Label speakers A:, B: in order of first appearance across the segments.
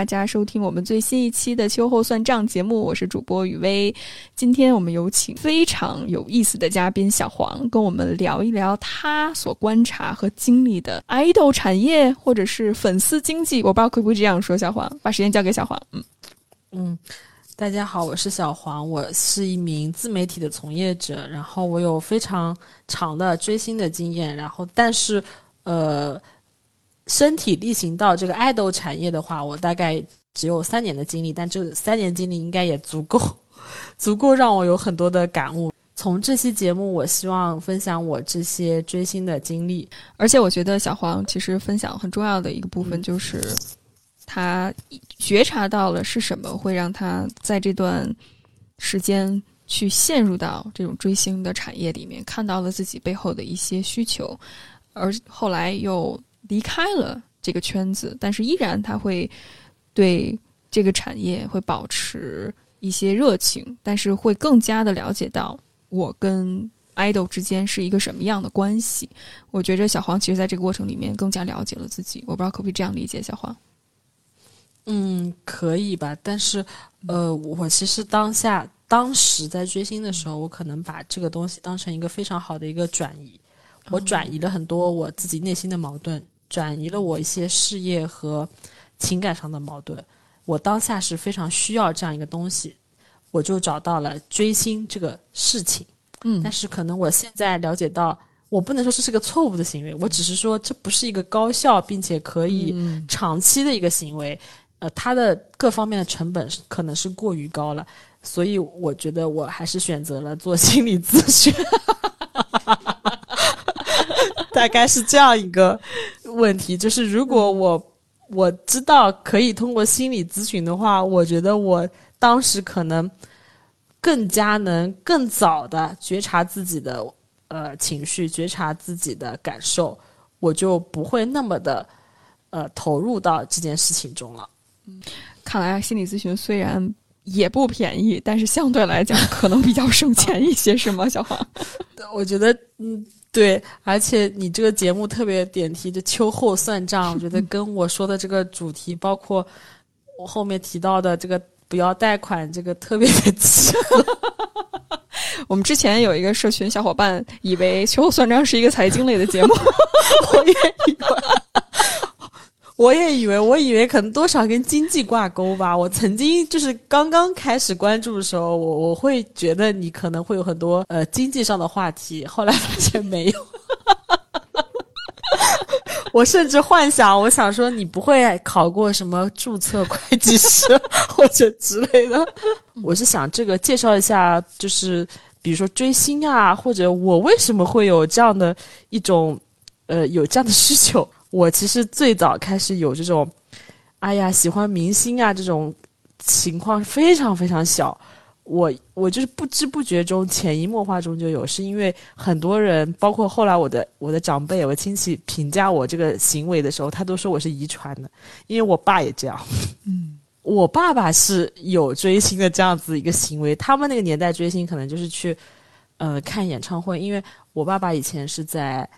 A: 大家收听我们最新一期的秋后算账节目，我是主播雨薇。今天我们有请非常有意思的嘉宾小黄，跟我们聊一聊他所观察和经历的爱豆产业或者是粉丝经济。我不知道会不会这样说，小黄，把时间交给小黄。嗯
B: 嗯，大家好，我是小黄，我是一名自媒体的从业者，然后我有非常长的追星的经验，然后但是呃。身体力行到这个爱豆产业的话，我大概只有三年的经历，但这三年经历应该也足够，足够让我有很多的感悟。从这期节目，我希望分享我这些追星的经历。
A: 而且，我觉得小黄其实分享很重要的一个部分，就是他觉察到了是什么会让他在这段时间去陷入到这种追星的产业里面，看到了自己背后的一些需求，而后来又。离开了这个圈子，但是依然他会对这个产业会保持一些热情，但是会更加的了解到我跟 idol 之间是一个什么样的关系。我觉着小黄其实在这个过程里面更加了解了自己。我不知道可不可以这样理解，小黄？
B: 嗯，可以吧。但是，呃，我其实当下当时在追星的时候，我可能把这个东西当成一个非常好的一个转移，我转移了很多我自己内心的矛盾。转移了我一些事业和情感上的矛盾，我当下是非常需要这样一个东西，我就找到了追星这个事情。
A: 嗯，
B: 但是可能我现在了解到，我不能说这是个错误的行为，我只是说这不是一个高效并且可以长期的一个行为。呃，它的各方面的成本可能是过于高了，所以我觉得我还是选择了做心理咨询。大概是这样一个问题，就是如果我我知道可以通过心理咨询的话，我觉得我当时可能更加能更早的觉察自己的呃情绪，觉察自己的感受，我就不会那么的呃投入到这件事情中了。
A: 嗯，看来心理咨询虽然也不便宜，但是相对来讲可能比较省钱一些，是吗，小黄？
B: 我觉得嗯。对，而且你这个节目特别点题，就秋后算账，我觉得跟我说的这个主题，包括我后面提到的这个不要贷款，这个特别的契合。
A: 我们之前有一个社群小伙伴以为秋后算账是一个财经类的节目，
B: 我也以为。我也以为，我以为可能多少跟经济挂钩吧。我曾经就是刚刚开始关注的时候，我我会觉得你可能会有很多呃经济上的话题，后来发现没有。我甚至幻想，我想说你不会考过什么注册会计师或者之类的。我是想这个介绍一下，就是比如说追星啊，或者我为什么会有这样的一种呃有这样的需求。我其实最早开始有这种，哎呀，喜欢明星啊这种情况非常非常小。我我就是不知不觉中、潜移默化中就有，是因为很多人，包括后来我的我的长辈、我亲戚评价我这个行为的时候，他都说我是遗传的，因为我爸也这样。
A: 嗯，
B: 我爸爸是有追星的这样子一个行为，他们那个年代追星可能就是去呃看演唱会，因为我爸爸以前是在。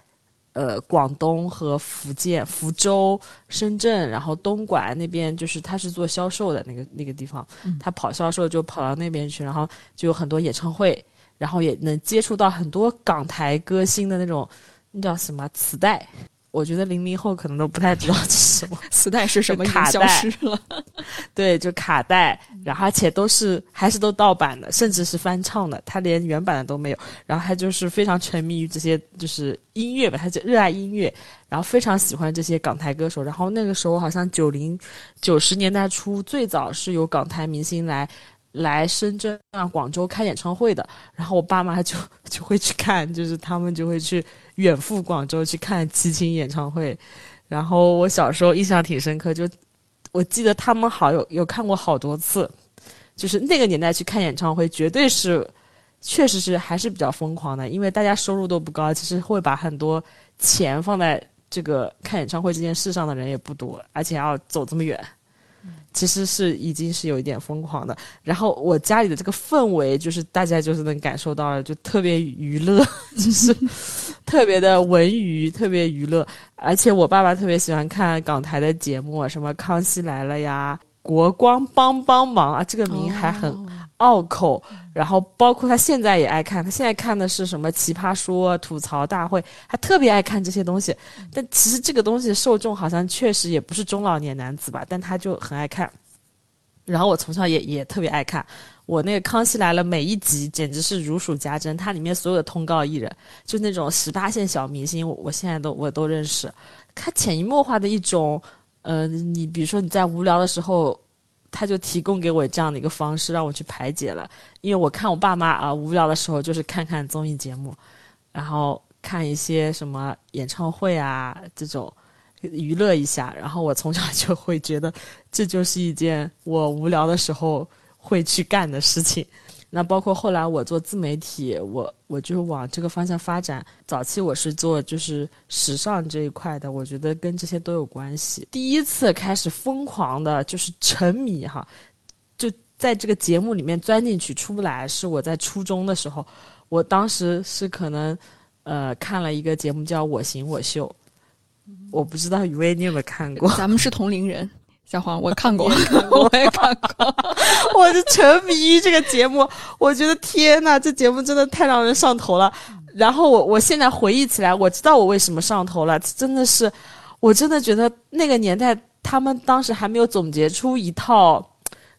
B: 呃，广东和福建福州、深圳，然后东莞那边，就是他是做销售的那个那个地方，他跑销售就跑到那边去，然后就有很多演唱会，然后也能接触到很多港台歌星的那种，那叫什么磁带。我觉得零零后可能都不太知道这 是什么
A: 磁带是什么，
B: 卡带
A: 了。
B: 对，就卡带，然后而且都是还是都盗版的，甚至是翻唱的，他连原版的都没有。然后他就是非常沉迷于这些就是音乐吧，他就热爱音乐，然后非常喜欢这些港台歌手。然后那个时候好像九零九十年代初，最早是有港台明星来来深圳啊、广州开演唱会的。然后我爸妈就 就会去看，就是他们就会去。远赴广州去看齐秦演唱会，然后我小时候印象挺深刻，就我记得他们好有有看过好多次，就是那个年代去看演唱会，绝对是，确实是还是比较疯狂的，因为大家收入都不高，其实会把很多钱放在这个看演唱会这件事上的人也不多，而且要走这么远。其实是已经是有一点疯狂的，然后我家里的这个氛围，就是大家就是能感受到了，就特别娱乐，就是特别的文娱，特别娱乐。而且我爸爸特别喜欢看港台的节目，什么《康熙来了》呀，《国光帮帮忙》啊，这个名还很拗口。然后包括他现在也爱看，他现在看的是什么《奇葩说》、吐槽大会，他特别爱看这些东西。但其实这个东西受众好像确实也不是中老年男子吧，但他就很爱看。然后我从小也也特别爱看，我那个《康熙来了》每一集简直是如数家珍，它里面所有的通告艺人，就那种十八线小明星，我我现在都我都认识。他潜移默化的一种，呃，你比如说你在无聊的时候，他就提供给我这样的一个方式让我去排解了。因为我看我爸妈啊无聊的时候就是看看综艺节目，然后看一些什么演唱会啊这种。娱乐一下，然后我从小就会觉得，这就是一件我无聊的时候会去干的事情。那包括后来我做自媒体，我我就往这个方向发展。早期我是做就是时尚这一块的，我觉得跟这些都有关系。第一次开始疯狂的就是沉迷哈，就在这个节目里面钻进去出不来，是我在初中的时候，我当时是可能呃看了一个节目叫《我行我秀》。我不知道雨薇你有没有看过？
A: 咱们是同龄人，小黄我看过，我也看过，
B: 我就沉迷于这个节目。我觉得天呐，这节目真的太让人上头了。然后我我现在回忆起来，我知道我为什么上头了，真的是，我真的觉得那个年代他们当时还没有总结出一套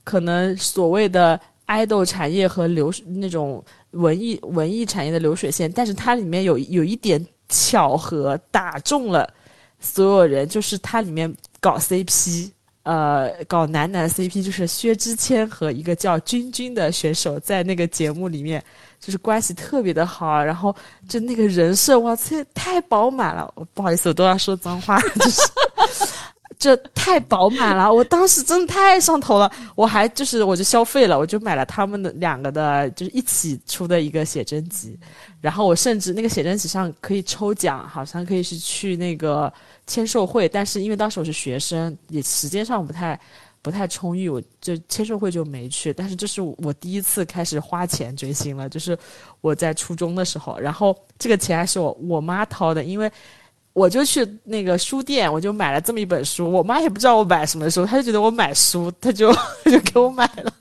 B: 可能所谓的爱豆产业和流那种文艺文艺产业的流水线，但是它里面有有一点巧合打中了。所有人就是它里面搞 CP，呃，搞男男 CP，就是薛之谦和一个叫君君的选手在那个节目里面，就是关系特别的好，然后就那个人设，哇塞，太饱满了！我不好意思，我都要说脏话，就是。这太饱满了，我当时真的太上头了，我还就是我就消费了，我就买了他们的两个的，就是一起出的一个写真集，然后我甚至那个写真集上可以抽奖，好像可以是去那个签售会，但是因为当时我是学生，也时间上不太不太充裕，我就签售会就没去。但是这是我第一次开始花钱追星了，就是我在初中的时候，然后这个钱还是我我妈掏的，因为。我就去那个书店，我就买了这么一本书。我妈也不知道我买什么书，她就觉得我买书，她就 就给我买了。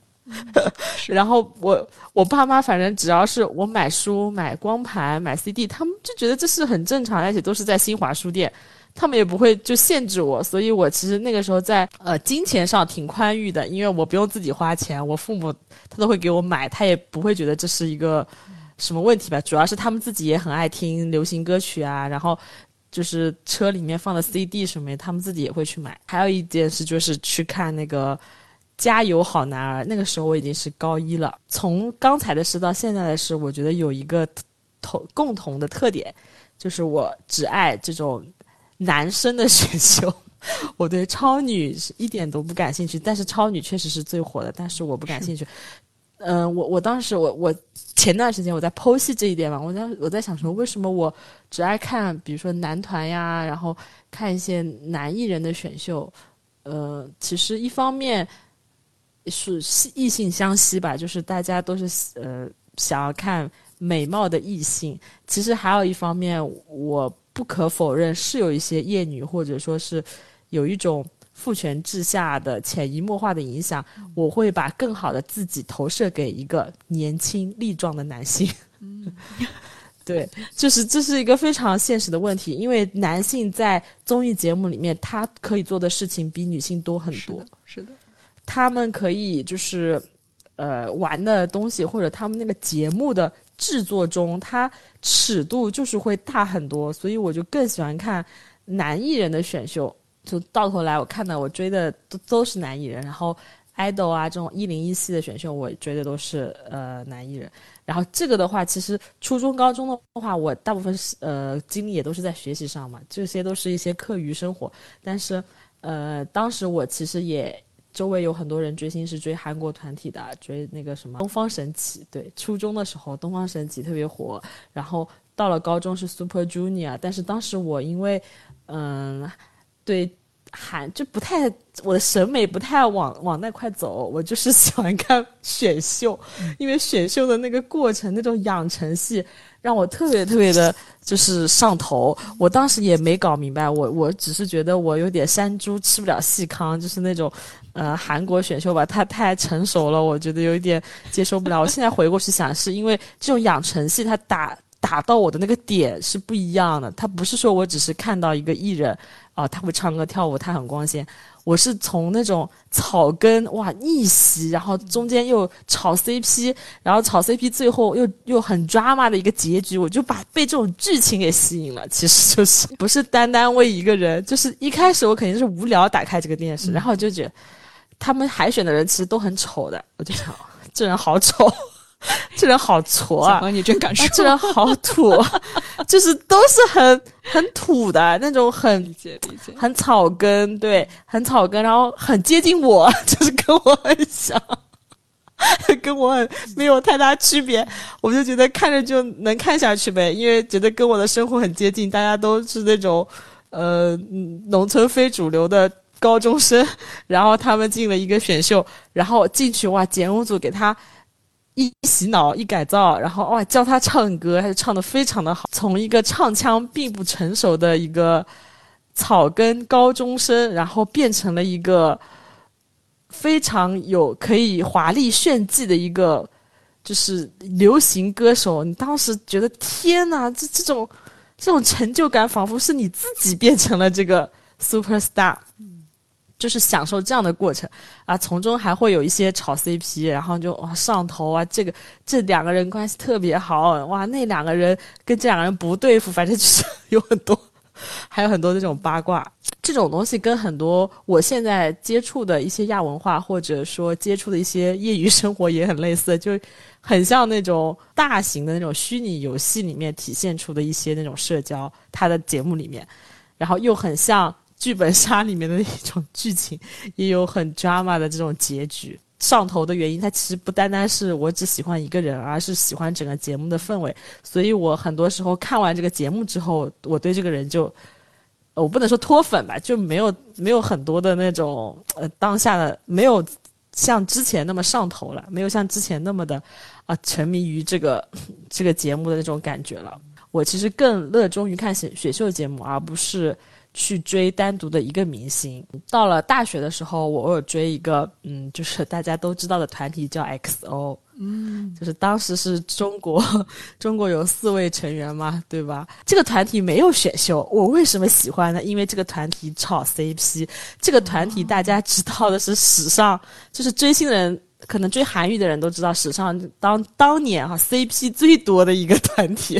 B: 然后我我爸妈反正只要是我买书、买光盘、买 CD，他们就觉得这是很正常，而且都是在新华书店，他们也不会就限制我。所以我其实那个时候在呃金钱上挺宽裕的，因为我不用自己花钱，我父母他都会给我买，他也不会觉得这是一个什么问题吧。主要是他们自己也很爱听流行歌曲啊，然后。就是车里面放的 CD 什么，他们自己也会去买。还有一件事就是去看那个《加油好男儿》，那个时候我已经是高一了。从刚才的事到现在的事，我觉得有一个同共同的特点，就是我只爱这种男生的选秀，我对超女是一点都不感兴趣。但是超女确实是最火的，但是我不感兴趣。嗯，我我当时我我前段时间我在剖析这一点嘛，我在我在想说，为什么我只爱看比如说男团呀，然后看一些男艺人的选秀，呃，其实一方面是异性相吸吧，就是大家都是呃想要看美貌的异性，其实还有一方面，我不可否认是有一些厌女或者说是有一种。父权制下的潜移默化的影响，我会把更好的自己投射给一个年轻力壮的男性。对，就是这是一个非常现实的问题，因为男性在综艺节目里面，他可以做的事情比女性多很多。
A: 是的，
B: 他们可以就是呃玩的东西，或者他们那个节目的制作中，它尺度就是会大很多，所以我就更喜欢看男艺人的选秀。就到头来，我看到我追的都都是男艺人，然后 idol 啊这种一零一系的选秀，我追的都是呃男艺人。然后这个的话，其实初中、高中的话，我大部分呃精力也都是在学习上嘛，这些都是一些课余生活。但是呃，当时我其实也周围有很多人追星是追韩国团体的，追那个什么东方神起。对，初中的时候东方神起特别火，然后到了高中是 Super Junior，但是当时我因为嗯。对韩就不太，我的审美不太往往那块走，我就是 喜欢看选秀，因为选秀的那个过程，那种养成系让我特别特别的，就是上头。我当时也没搞明白，我我只是觉得我有点山猪吃不了细糠，就是那种，呃，韩国选秀吧，它太成熟了，我觉得有一点接受不了。我现在回过去想，是因为这种养成系它打打到我的那个点是不一样的，他不是说我只是看到一个艺人。啊，他会唱歌跳舞，他很光鲜。我是从那种草根哇逆袭，然后中间又炒 CP，然后炒 CP，最后又又很 drama 的一个结局，我就把被这种剧情给吸引了。其实就是不是单单为一个人，就是一开始我肯定是无聊打开这个电视，然后就觉得他们海选的人其实都很丑的，我就想这人好丑。这人好挫啊！
A: 你真敢说，
B: 这人好土，就是都是很很土的那种，很
A: 理解理解，
B: 很草根，对，很草根，然后很接近我，就是跟我很像，跟我很没有太大区别，我就觉得看着就能看下去呗，因为觉得跟我的生活很接近，大家都是那种呃农村非主流的高中生，然后他们进了一个选秀，然后进去哇，节目组给他。一洗脑一改造，然后哇教他唱歌，他就唱的非常的好。从一个唱腔并不成熟的一个草根高中生，然后变成了一个非常有可以华丽炫技的一个就是流行歌手。你当时觉得天呐，这这种这种成就感，仿佛是你自己变成了这个 super star。就是享受这样的过程啊，从中还会有一些炒 CP，然后就哇上头啊，这个这两个人关系特别好，哇那两个人跟这两个人不对付，反正就是有很多，还有很多这种八卦，这种东西跟很多我现在接触的一些亚文化或者说接触的一些业余生活也很类似，就很像那种大型的那种虚拟游戏里面体现出的一些那种社交，它的节目里面，然后又很像。剧本杀里面的一种剧情，也有很 drama 的这种结局。上头的原因，它其实不单单是我只喜欢一个人，而是喜欢整个节目的氛围。所以我很多时候看完这个节目之后，我对这个人就，我不能说脱粉吧，就没有没有很多的那种呃当下的没有像之前那么上头了，没有像之前那么的啊沉迷于这个这个节目的那种感觉了。我其实更热衷于看选选秀节目，而不是。去追单独的一个明星。到了大学的时候，我有追一个，嗯，就是大家都知道的团体叫 XO，嗯，就是当时是中国，中国有四位成员嘛，对吧？这个团体没有选秀，我为什么喜欢呢？因为这个团体炒 CP。这个团体大家知道的是史上，就是追星人，可能追韩语的人都知道，史上当当年哈 CP 最多的一个团体，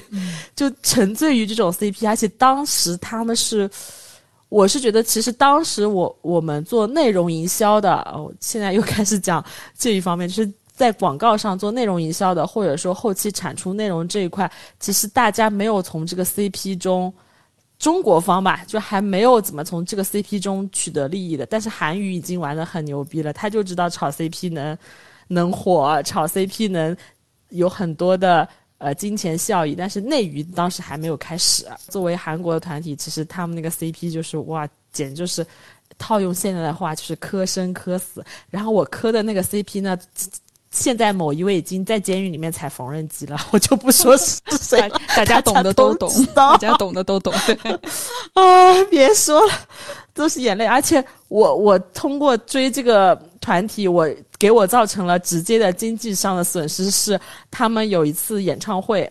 B: 就沉醉于这种 CP，而且当时他们是。我是觉得，其实当时我我们做内容营销的，哦，现在又开始讲这一方面，就是在广告上做内容营销的，或者说后期产出内容这一块，其实大家没有从这个 CP 中，中国方吧，就还没有怎么从这个 CP 中取得利益的。但是韩语已经玩的很牛逼了，他就知道炒 CP 能能火，炒 CP 能有很多的。呃，金钱效益，但是内娱当时还没有开始。作为韩国的团体，其实他们那个 CP 就是哇，简直就是套用现在的话，就是磕生磕死。然后我磕的那个 CP 呢，现在某一位已经在监狱里面踩缝纫机了，我就不说是 谁，
A: 大家懂的都懂，大家懂的都懂。
B: 啊，别说了，都是眼泪。而且我我通过追这个团体，我。给我造成了直接的经济上的损失，是他们有一次演唱会，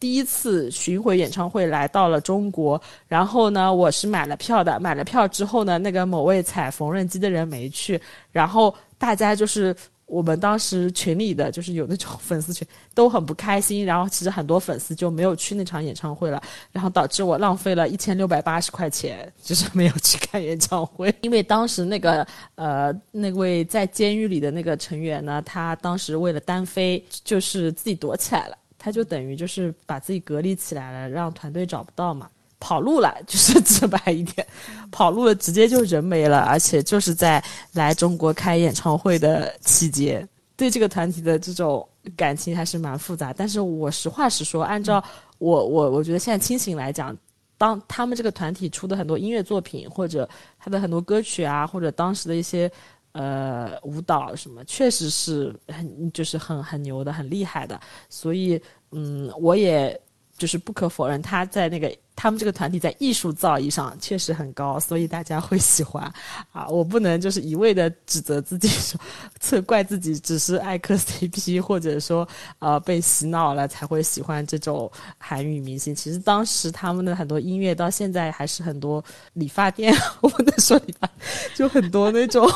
B: 第一次巡回演唱会来到了中国，然后呢，我是买了票的，买了票之后呢，那个某位踩缝纫机的人没去，然后大家就是。我们当时群里的就是有那种粉丝群都很不开心，然后其实很多粉丝就没有去那场演唱会了，然后导致我浪费了一千六百八十块钱，就是没有去看演唱会。因为当时那个呃那位在监狱里的那个成员呢，他当时为了单飞，就是自己躲起来了，他就等于就是把自己隔离起来了，让团队找不到嘛。跑路了，就是直白一点，跑路了，直接就人没了，而且就是在来中国开演唱会的期间，对这个团体的这种感情还是蛮复杂。但是我实话实说，按照我我我觉得现在清醒来讲，当他们这个团体出的很多音乐作品，或者他的很多歌曲啊，或者当时的一些呃舞蹈什么，确实是很就是很很牛的，很厉害的。所以嗯，我也就是不可否认他在那个。他们这个团体在艺术造诣上确实很高，所以大家会喜欢啊！我不能就是一味的指责自己，说责怪自己只是爱磕 CP，或者说呃被洗脑了才会喜欢这种韩语明星。其实当时他们的很多音乐到现在还是很多理发店，我不能说理发，就很多那种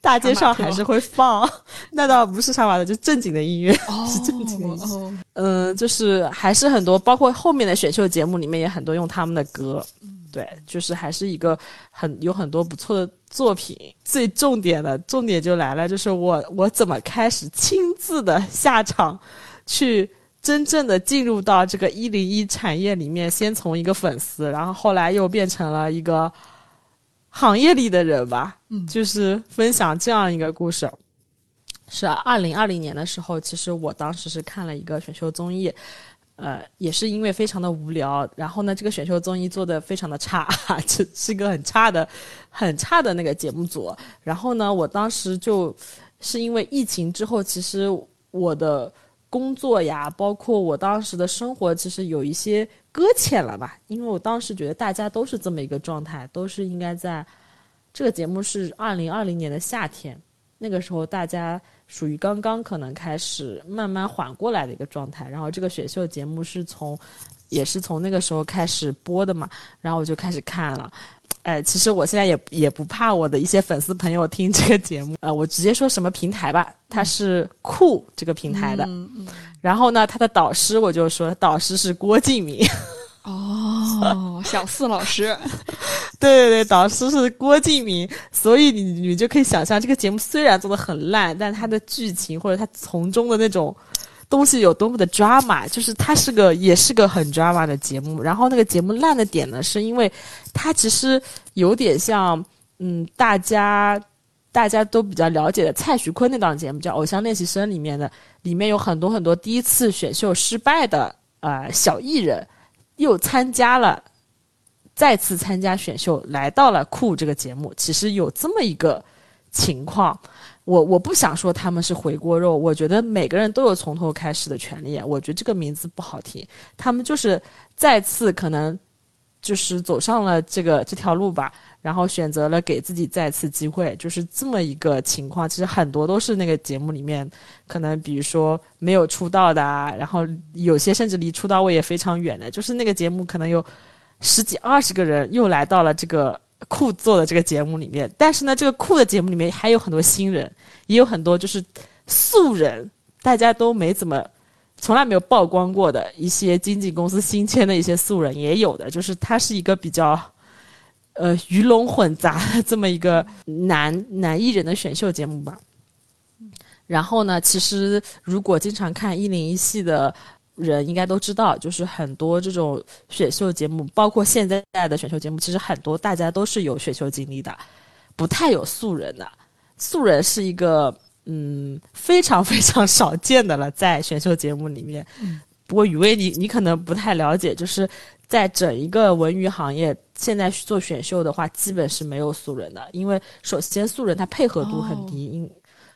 B: 大街上还是会放。那倒不是杀马特，就正经的音乐，是正经的。嗯，就是还是很多，包括后面的选秀节目里面也很多。用他们的歌，对，就是还是一个很有很多不错的作品。最重点的重点就来了，就是我我怎么开始亲自的下场，去真正的进入到这个一零一产业里面。先从一个粉丝，然后后来又变成了一个行业里的人吧。嗯，就是分享这样一个故事。是二零二零年的时候，其实我当时是看了一个选秀综艺。呃，也是因为非常的无聊，然后呢，这个选秀综艺做的非常的差，这是一个很差的、很差的那个节目组。然后呢，我当时就是因为疫情之后，其实我的工作呀，包括我当时的生活，其实有一些搁浅了吧。因为我当时觉得大家都是这么一个状态，都是应该在这个节目是二零二零年的夏天，那个时候大家。属于刚刚可能开始慢慢缓过来的一个状态，然后这个选秀节目是从，也是从那个时候开始播的嘛，然后我就开始看了，哎，其实我现在也也不怕我的一些粉丝朋友听这个节目，呃，我直接说什么平台吧，它是酷这个平台的，然后呢，他的导师我就说导师是郭敬明。
A: 哦，小四老师，
B: 对对对，导师是郭敬明，所以你你就可以想象，这个节目虽然做的很烂，但它的剧情或者它从中的那种东西有多么的 drama，就是它是个也是个很 drama 的节目。然后那个节目烂的点呢，是因为它其实有点像，嗯，大家大家都比较了解的蔡徐坤那档节目叫《偶像练习生》里面的，里面有很多很多第一次选秀失败的呃小艺人。又参加了，再次参加选秀，来到了酷这个节目。其实有这么一个情况，我我不想说他们是回锅肉，我觉得每个人都有从头开始的权利。我觉得这个名字不好听，他们就是再次可能就是走上了这个这条路吧，然后选择了给自己再次机会，就是这么一个情况。其实很多都是那个节目里面。可能比如说没有出道的啊，然后有些甚至离出道位也非常远的，就是那个节目可能有十几二十个人又来到了这个酷做的这个节目里面，但是呢，这个酷的节目里面还有很多新人，也有很多就是素人，大家都没怎么从来没有曝光过的一些经纪公司新签的一些素人也有的，就是它是一个比较呃鱼龙混杂的 这么一个男男艺人的选秀节目吧。然后呢？其实如果经常看一零一系的人，应该都知道，就是很多这种选秀节目，包括现在的选秀节目，其实很多大家都是有选秀经历的，不太有素人的。素人是一个嗯非常非常少见的了，在选秀节目里面。不过雨薇，你你可能不太了解，就是在整一个文娱行业，现在做选秀的话，基本是没有素人的，因为首先素人他配合度很低，因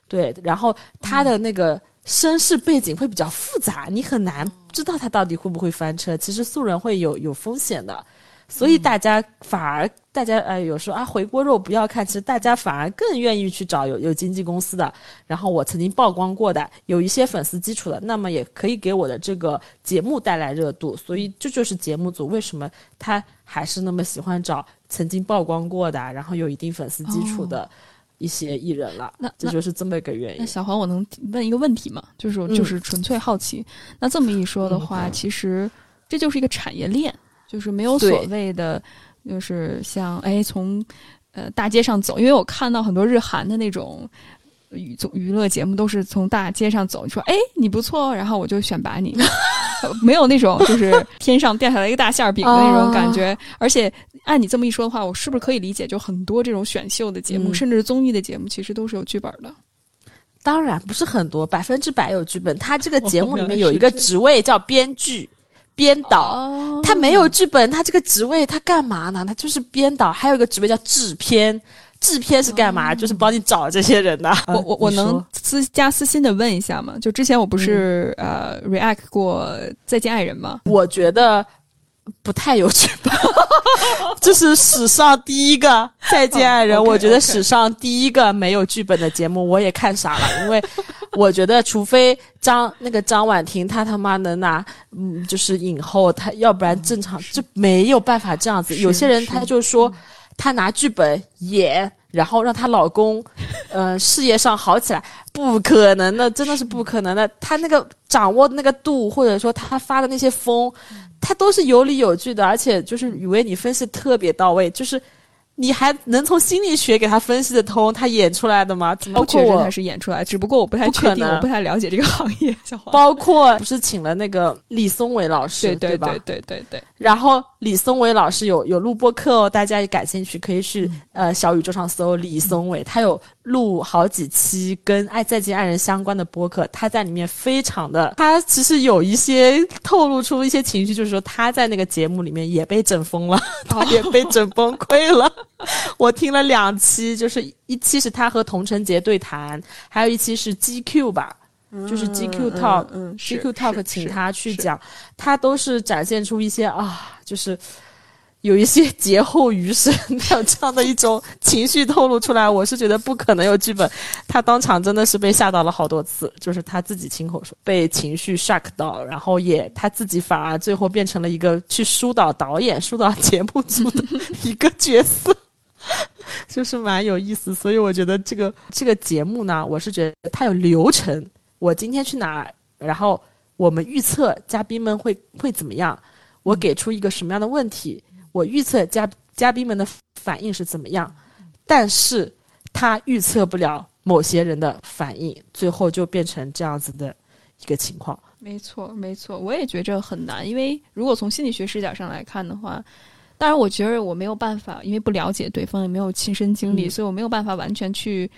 B: 对，然后他的那个身世背景会比较复杂，你很难知道他到底会不会翻车。其实素人会有有风险的，所以大家反而大家呃有时候啊回锅肉不要看，其实大家反而更愿意去找有有经纪公司的，然后我曾经曝光过的，有一些粉丝基础的，那么也可以给我的这个节目带来热度。所以这就是节目组为什么他还是那么喜欢找曾经曝光过的，然后有一定粉丝基础的。一些艺人了，那这就是这么一个原因。
A: 那小黄，我能问一个问题吗？就是就是纯粹好奇。那这么一说的话，其实这就是一个产业链，就是没有所谓的，就是像哎从呃大街上走，因为我看到很多日韩的那种娱娱乐节目，都是从大街上走，你说哎你不错，然后我就选拔你。没有那种就是天上掉下来一个大馅饼的那种感觉，而且按你这么一说的话，我是不是可以理解，就很多这种选秀的节目，甚至是综艺的节目，其实都是有剧本的？
B: 当然不是很多，百分之百有剧本。他这个节目里面有一个 职位叫编剧，编导。
A: 哦
B: 他没有剧本，他这个职位他干嘛呢？他就是编导，还有一个职位叫制片。制片是干嘛？就是帮你找这些人 的。
A: 我我我能私加私心的问一下吗？就之前我不是、呃 react 过《再见爱人》吗？
B: 我觉得不太有剧本，这是史上第一个《再见爱人》
A: 哦，
B: 我觉得史上第一个没有剧本的节目，我也看傻了，因为我觉得除非张那个张婉婷她他妈能拿嗯就是影后，她要不然正常就没有办法这样子。有些人
A: 是
B: 他就说她拿剧本演。然后让她老公，呃，事业上好起来，不可能的，真的是不可能的。她那个掌握的那个度，或者说她发的那些疯，她都是有理有据的，而且就是以为你分析特别到位，就是你还能从心理学给他分析的通，他演出来的吗？怎么我
A: 不觉得他，是演出来，只不过我不太确定，我不太了解这个行业。
B: 包括不是请了那个李松伟老师，对？
A: 对对对对对，
B: 然后李松伟老师有有录播课哦，大家也感兴趣可以去、呃小宇宙上搜李松伟，他有录好几期跟《爱再见爱人》相关的播客，他在里面非常的，他其实有一些透露出一些情绪，就是说他在那个节目里面也被整疯了，他也被整崩溃了。我听了两期，就是一期是他和童晨杰对谈，还有一期是 GQ 吧。就是 GQ Talk，、
A: 嗯嗯是
B: GQ Talk 请他去讲，他都是展现出一些啊，就是有一些劫后余生有 这样的一种情绪透露出来。我是觉得不可能有剧本，他当场真的是被吓到了好多次，就是他自己亲口说被情绪 shock 到，然后也他自己反而最后变成了一个去疏导导演、疏导节目组的 一个角色。就是蛮有意思，所以我觉得这个这个节目呢，我是觉得它有流程。我今天去哪儿，然后我们预测嘉宾们会会怎么样，我给出一个什么样的问题，我预测嘉嘉宾们的反应是怎么样，但是他预测不了某些人的反应，最后就变成这样子的一个情况。
A: 没错，没错，我也觉着很难，因为如果从心理学视角上来看的话，当然我觉得我没有办法，因为不了解对方，也没有亲身经历，
B: 嗯
A: 所以我没有办法完全去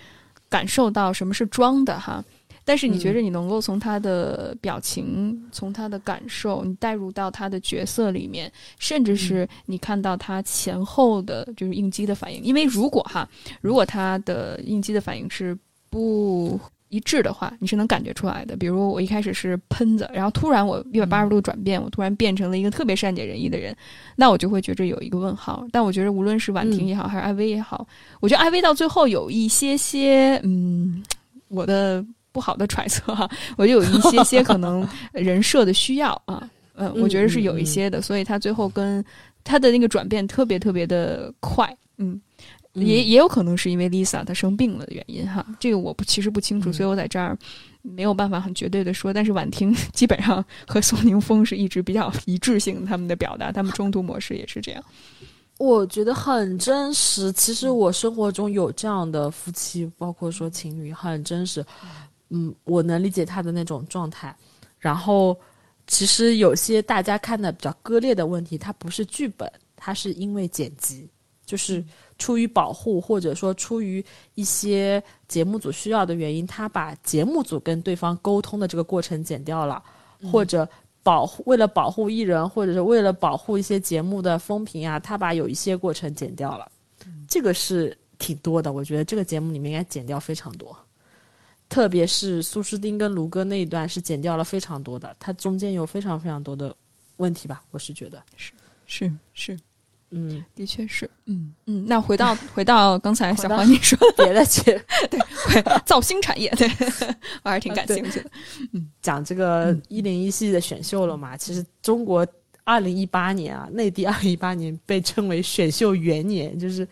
A: 感受到什么是装的哈。但是你觉着你能够从他的表情、从他的感受，你带入到他的角色里面，甚至是你看到他前后的就是应激的反应。因为如果哈，如果他的应激的反应是不一致的话，你是能感觉出来的。比如我一开始是喷子，然后突然我一百八十度转变，我突然变成了一个特别善解人意的人，那我就会觉着有一个问号。但我觉得无论是婉婷也好，还是艾薇也好，我觉得艾薇到最后有一些些，嗯，我的不好的揣测哈，我就有一些些可能人设的需要啊，嗯，我觉得是有一些的，所以他最后跟他的那个转变特别特别的快，嗯。也也有可能是因为 Lisa 她生病了的原因哈，这个我不其实不清楚，
B: 嗯
A: 所以我在这儿没有办法很绝对的说。但是婉婷基本上和宋宁峰是一直比较一致性，他们的表达，他们冲突模式也是这样。
B: 我觉得很真实。其实我生活中有这样的夫妻，包括说情侣，很真实。嗯，我能理解他的那种状态。然后，其实有些大家看的比较割裂的问题，它不是剧本，它是因为剪辑，就是出于保护，或者说出于一些节目组需要的原因，他把节目组跟对方沟通的这个过程剪掉了，或者。保护为了保护艺人，或者是为了保护一些节目的风评啊，他把有一些过程剪掉了，这个是挺多的。我觉得这个节目里面应该剪掉非常多，特别是苏诗丁跟卢哥那一段是剪掉了非常多的，它中间有非常非常多的问题吧，我是觉得，
A: 是是是，
B: 嗯，
A: 的确是，嗯嗯。那回到回到刚才小黄你说
B: 别的去
A: 对造星产业，对我还是挺感兴趣的。
B: 嗯讲这个一零一系的选秀了嘛，其实中国。二零一八年啊，内地二零一八年被称为选秀元年，就是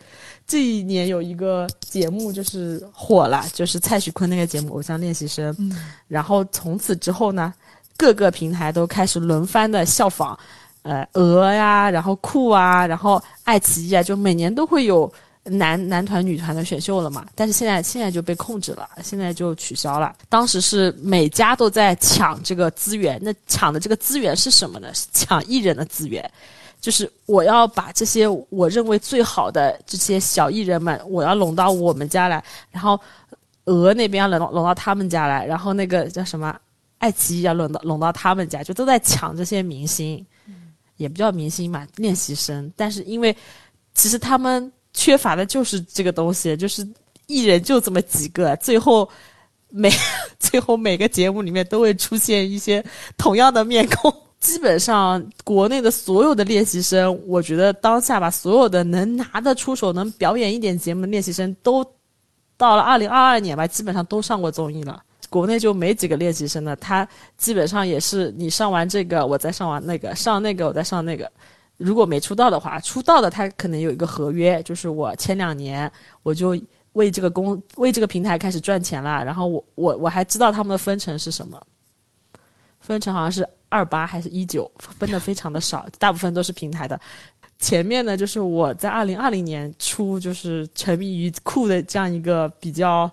B: 这一年有一个节目就是火了，就是蔡徐坤那个节目《偶像练习生》，
A: 嗯
B: 然后从此之后呢，各个平台都开始轮番的效仿，呃，鹅呀，然后酷啊，然后爱奇艺啊，就每年都会有男男团、女团的选秀了嘛。但是现在现在就被控制了，现在就取消了。当时是每家都在抢这个资源，那抢的这个资源是什么呢？是抢艺人的资源。就是我要把这些我认为最好的这些小艺人们，我要拢到我们家来，然后鹅那边要拢拢到他们家来，然后那个叫什么爱奇艺要拢到拢到他们家，就都在抢这些明星。也不叫明星嘛，练习生。但是因为其实他们缺乏的就是这个东西，就是艺人就这么几个，最后每 最后每个节目里面都会出现一些同样的面孔。基本上国内的所有的练习生，我觉得当下吧，所有的能拿得出手、能表演一点节目的练习生，都到了二零二二年吧，基本上都上过综艺了。国内就没几个练习生了，他基本上也是你上完这个，我再上完那个，上那个我再上那个。如果没出道的话，出道的他可能有一个合约，就是我前两年我就为这个公为这个平台开始赚钱了，然后我我我还知道他们的分成是什么，分成好像是。二八还是一九分的非常的少，大部分都是平台的。前面呢，就是我在二零二零年初就是沉迷于酷的这样一个比较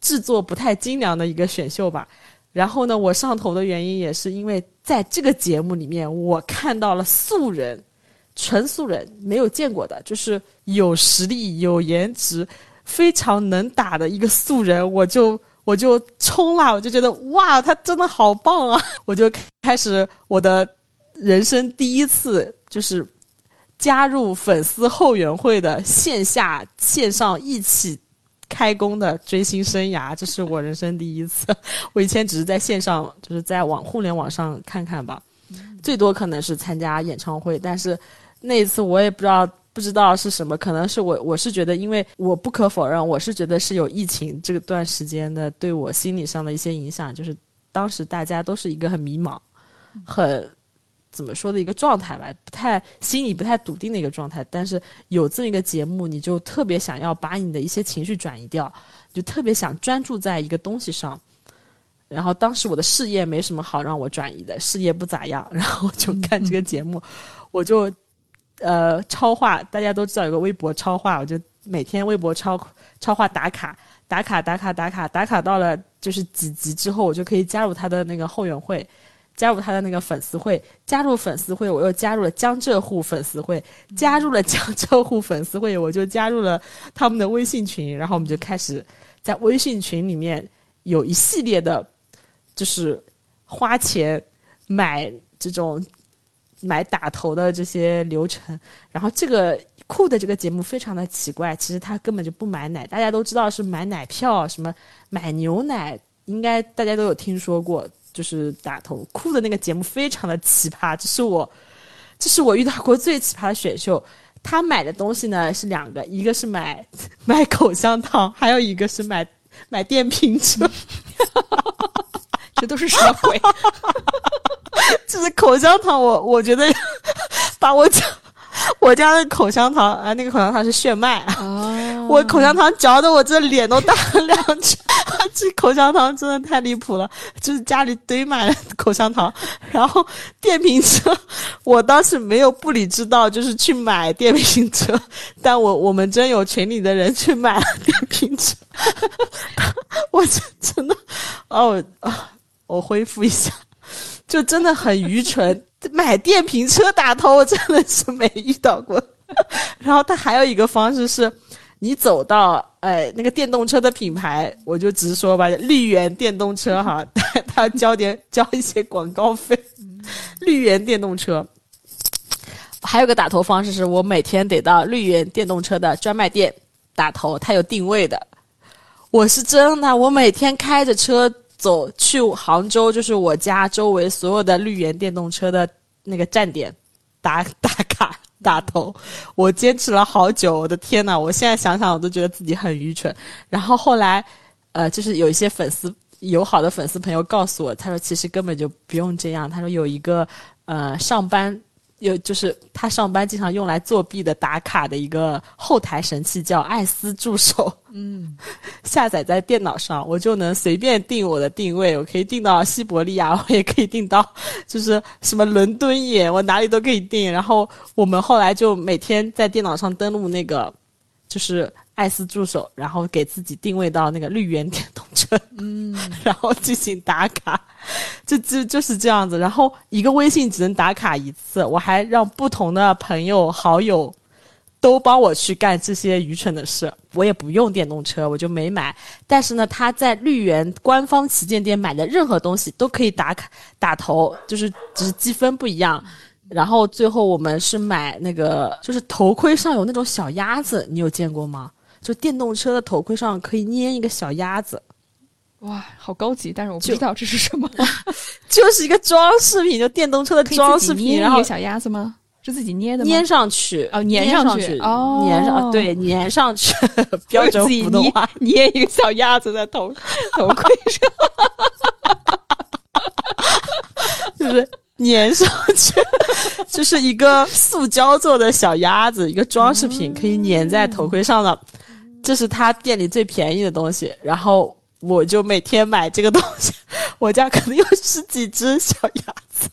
B: 制作不太精良的一个选秀吧。然后呢，我上头的原因也是因为在这个节目里面，我看到了素人，纯素人没有见过的，就是有实力、有颜值、非常能打的一个素人，我就。我就冲了，我就觉得哇，他真的好棒啊！我就开始我的人生第一次，就是加入粉丝后援会的线下线上一起开工的追星生涯，这是我人生第一次。我以前只是在线上，就是在网互联网上看看吧，最多可能是参加演唱会，但是那一次我也不知道。不知道是什么，可能是我，我是觉得，因为我不可否认，我是觉得是有疫情这段时间的对我心理上的一些影响，就是当时大家都是一个很迷茫、很怎么说的一个状态吧，不太心里不太笃定的一个状态。但是有这么一个节目，你就特别想要把你的一些情绪转移掉，就特别想专注在一个东西上。然后当时我的事业没什么好让我转移的，事业不咋样，然后就看这个节目，我就。呃，超话大家都知道有个微博超话，我就每天微博超超话打卡打卡打卡打卡打卡到了就是几级之后，我就可以加入他的那个后援会，加入他的那个粉丝会，加入粉丝会，我又加入了江浙沪粉丝会，加入了江浙沪粉丝会，我就加入了他们的微信群，然后我们就开始在微信群里面有一系列的，就是花钱买这种。买打头的这些流程，然后这个酷的这个节目非常的奇怪，其实他根本就不买奶，大家都知道是买奶票，什么买牛奶，应该大家都有听说过，就是打头酷的那个节目非常的奇葩，这是我，这是我遇到过最奇葩的选秀。他买的东西呢是两个，一个是买 买口香糖，还有一个是买买电瓶车，
A: 这都是什么鬼？
B: 就是口香糖，我我觉得把我家我家的口香糖啊，那个口香糖是炫迈啊，我口香糖嚼的我这脸都大了两圈，这口香糖真的太离谱了，就是家里堆满了口香糖，然后电瓶车，我当时没有不理智到就是去买电瓶车，但我我们真有群里的人去买了电瓶车，我真真的哦啊，我恢复一下。就真的很愚蠢，买电瓶车打头，我真的是没遇到过。然后他还有一个方式是，你走到哎那个电动车的品牌，我就直说吧，绿源电动车哈，他他交点交一些广告费。绿源电动车，还有个打头方式是我每天得到绿源电动车的专卖店打头，它有定位的。我是真的，我每天开着车。走去杭州，就是我家周围所有的绿源电动车的那个站点打打卡打头，我坚持了好久。我的天呐，我现在想想我都觉得自己很愚蠢。然后后来，呃，就是有一些粉丝友好的粉丝朋友告诉我，他说其实根本就不用这样。他说有一个呃上班。有就是他上班经常用来作弊的打卡的一个后台神器叫艾斯助手，嗯，下载在电脑上，我就能随便定我的定位，我可以定到西伯利亚，我也可以定到就是什么伦敦眼，我哪里都可以定。然后我们后来就每天在电脑上登录那个就是艾斯助手，然后给自己定位到那个绿源电动车，嗯，然后进行打卡。就就就是这样子，然后一个微信只能打卡一次，我还让不同的朋友好友都帮我去干这些愚蠢的事。我也不用电动车，我就没买。但是呢，他在绿源官方旗舰店买的任何东西都可以打卡打头，就是只是积分不一样。然后最后我们是买那个，就是头盔上有那种小鸭子，你有见过吗？就电动车的头盔上可以粘一个小鸭子，
A: 哇，好高级！但是我不知道这是什么，
B: 就是一个装饰品，就电动车的装饰品，然后
A: 小鸭子吗？是自己捏的
B: 吗？粘上去
A: 哦，
B: 粘
A: 上
B: 去
A: 哦，
B: 粘上对，粘上去。标准普通话，
A: 捏一个小鸭子在头 头盔上，
B: 就是粘上去，就是一个塑胶做的小鸭子，一个装饰品，可以粘在头盔上的。这是他店里最便宜的东西，然后我就每天买这个东西。我家可能有十几只小鸭子。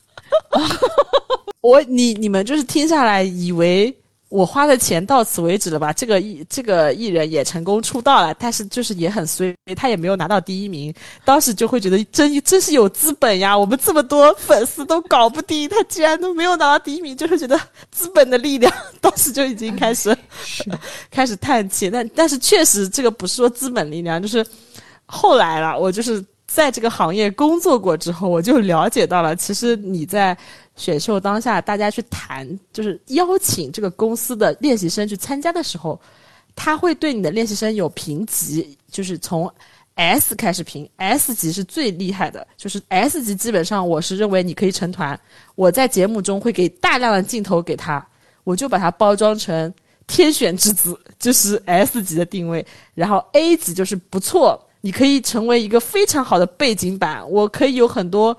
B: 我你你们就是听下来以为我花的钱到此为止了吧？这个艺这个艺人也成功出道了，但是就是也很衰，他也没有拿到第一名。当时就会觉得真真是有资本呀！我们这么多粉丝都搞不定，他居然都没有拿到第一名，就是觉得资本的力量。当时就已经开始 开始叹气。但但是确实这个不是说资本力量，就是后来了，我就是在这个行业工作过之后，我就了解到了，其实你在。选秀当下，大家去谈，就是邀请这个公司的练习生去参加的时候，他会对你的练习生有评级，就是从 S 开始评，S 级是最厉害的，就是 S 级基本上我是认为你可以成团。我在节目中会给大量的镜头给他，我就把它包装成天选之子，就是 S 级的定位。然后 A 级就是不错，你可以成为一个非常好的背景板，我可以有很多，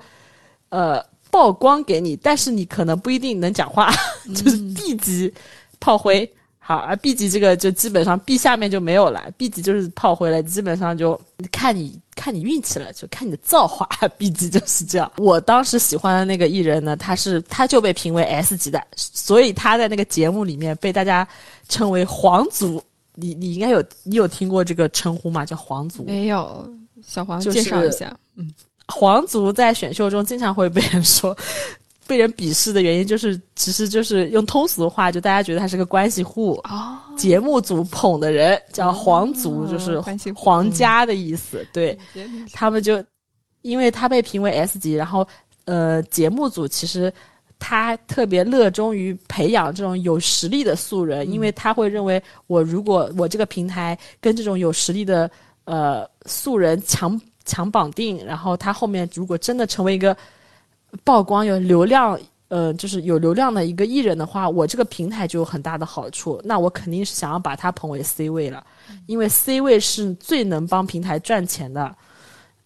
B: 呃。曝光给你，但是你可能不一定能讲话，就是 B 级炮灰。好，而 B 级这个就基本上 B 下面就没有了，B 级就是炮灰了，基本上就看你看你运气了，就看你的造化。B 级就是这样。我当时喜欢的那个艺人呢，他是他就被评为 S 级的，所以他在那个节目里面被大家称为皇族。你你应该有你有听过这个称呼吗？叫皇族？
A: 没有，小黄介绍一下。嗯。
B: 皇族在选秀中经常会被人说，被人鄙视的原因就是，其实就是用通俗的话，就大家觉得他是个关系户。哦，节目组捧的人叫皇族，就是皇家的意思。对，他们就因为他被评为 S 级，然后呃，节目组其实他特别热衷于培养这种有实力的素人，因为他会认为，我如果我这个平台跟这种有实力的呃素人强。强绑定，然后他后面如果真的成为一个曝光有流量，呃，就是有流量的一个艺人的话，我这个平台就有很大的好处。那我肯定是想要把他捧为 C 位了，因为 C 位是最能帮平台赚钱的。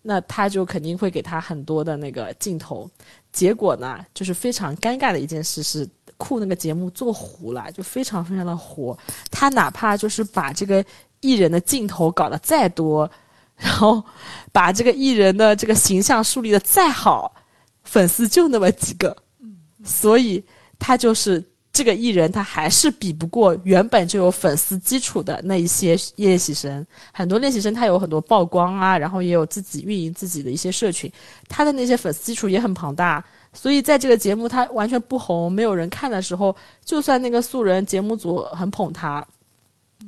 B: 那他就肯定会给他很多的那个镜头。结果呢，就是非常尴尬的一件事是，酷那个节目做糊了，就非常非常的糊。他哪怕就是把这个艺人的镜头搞得再多。然后，把这个艺人的这个形象树立的再好，粉丝就那么几个，所以他就是这个艺人，他还是比不过原本就有粉丝基础的那一些练习生。很多练习生他有很多曝光啊，然后也有自己运营自己的一些社群，他的那些粉丝基础也很庞大。所以在这个节目他完全不红，没有人看的时候，就算那个素人节目组很捧他，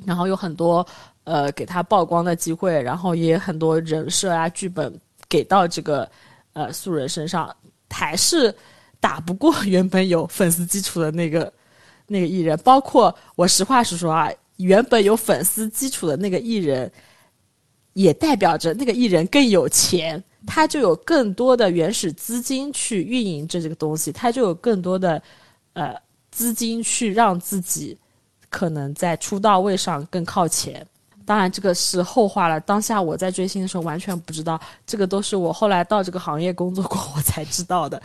B: 然后有很多。呃，给他曝光的机会，然后也很多人设啊、剧本给到这个呃素人身上，还是打不过原本有粉丝基础的那个那个艺人。包括我实话实说啊，原本有粉丝基础的那个艺人，也代表着那个艺人更有钱，他就有更多的原始资金去运营这这个东西，他就有更多的呃资金去让自己可能在出道位上更靠前。当然，这个是后话了。当下我在追星的时候，完全不知道，这个都是我后来到这个行业工作过，我 才知道的。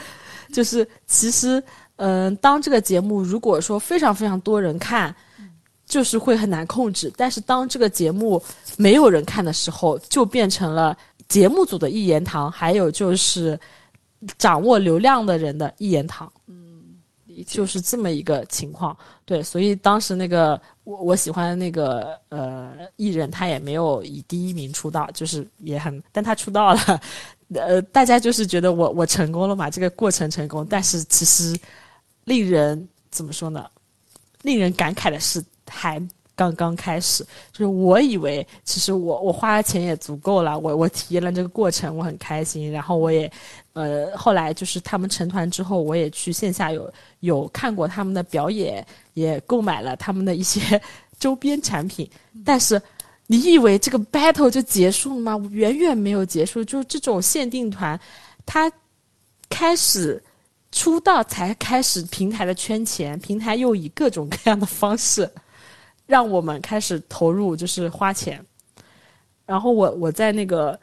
B: 就是其实，嗯，当这个节目如果说非常非常多人看，就是会很难控制。但是当这个节目没有人看的时候，就变成了节目组的一言堂，还有就是掌握流量的人的一言堂。就是这么一个情况，对，所以当时那个我我喜欢的那个呃艺人，他也没有以第一名出道，就是也很，但他出道了，呃，大家就是觉得我我成功了嘛，这个过程成功，但是其实令人怎么说呢？令人感慨的是，还刚刚开始，就是我以为其实我我花的钱也足够了，我我体验了这个过程，我很开心。然后我也，呃，后来就是他们成团之后，我也去线下有有看过他们的表演，也购买了他们的一些 周边产品。但是，你以为这个 battle 就结束了吗？远远没有结束。就这种限定团，他开始出道才开始平台的圈钱，平台又以各种各样的方式。让我们开始投入，就是花钱。然后我我在那个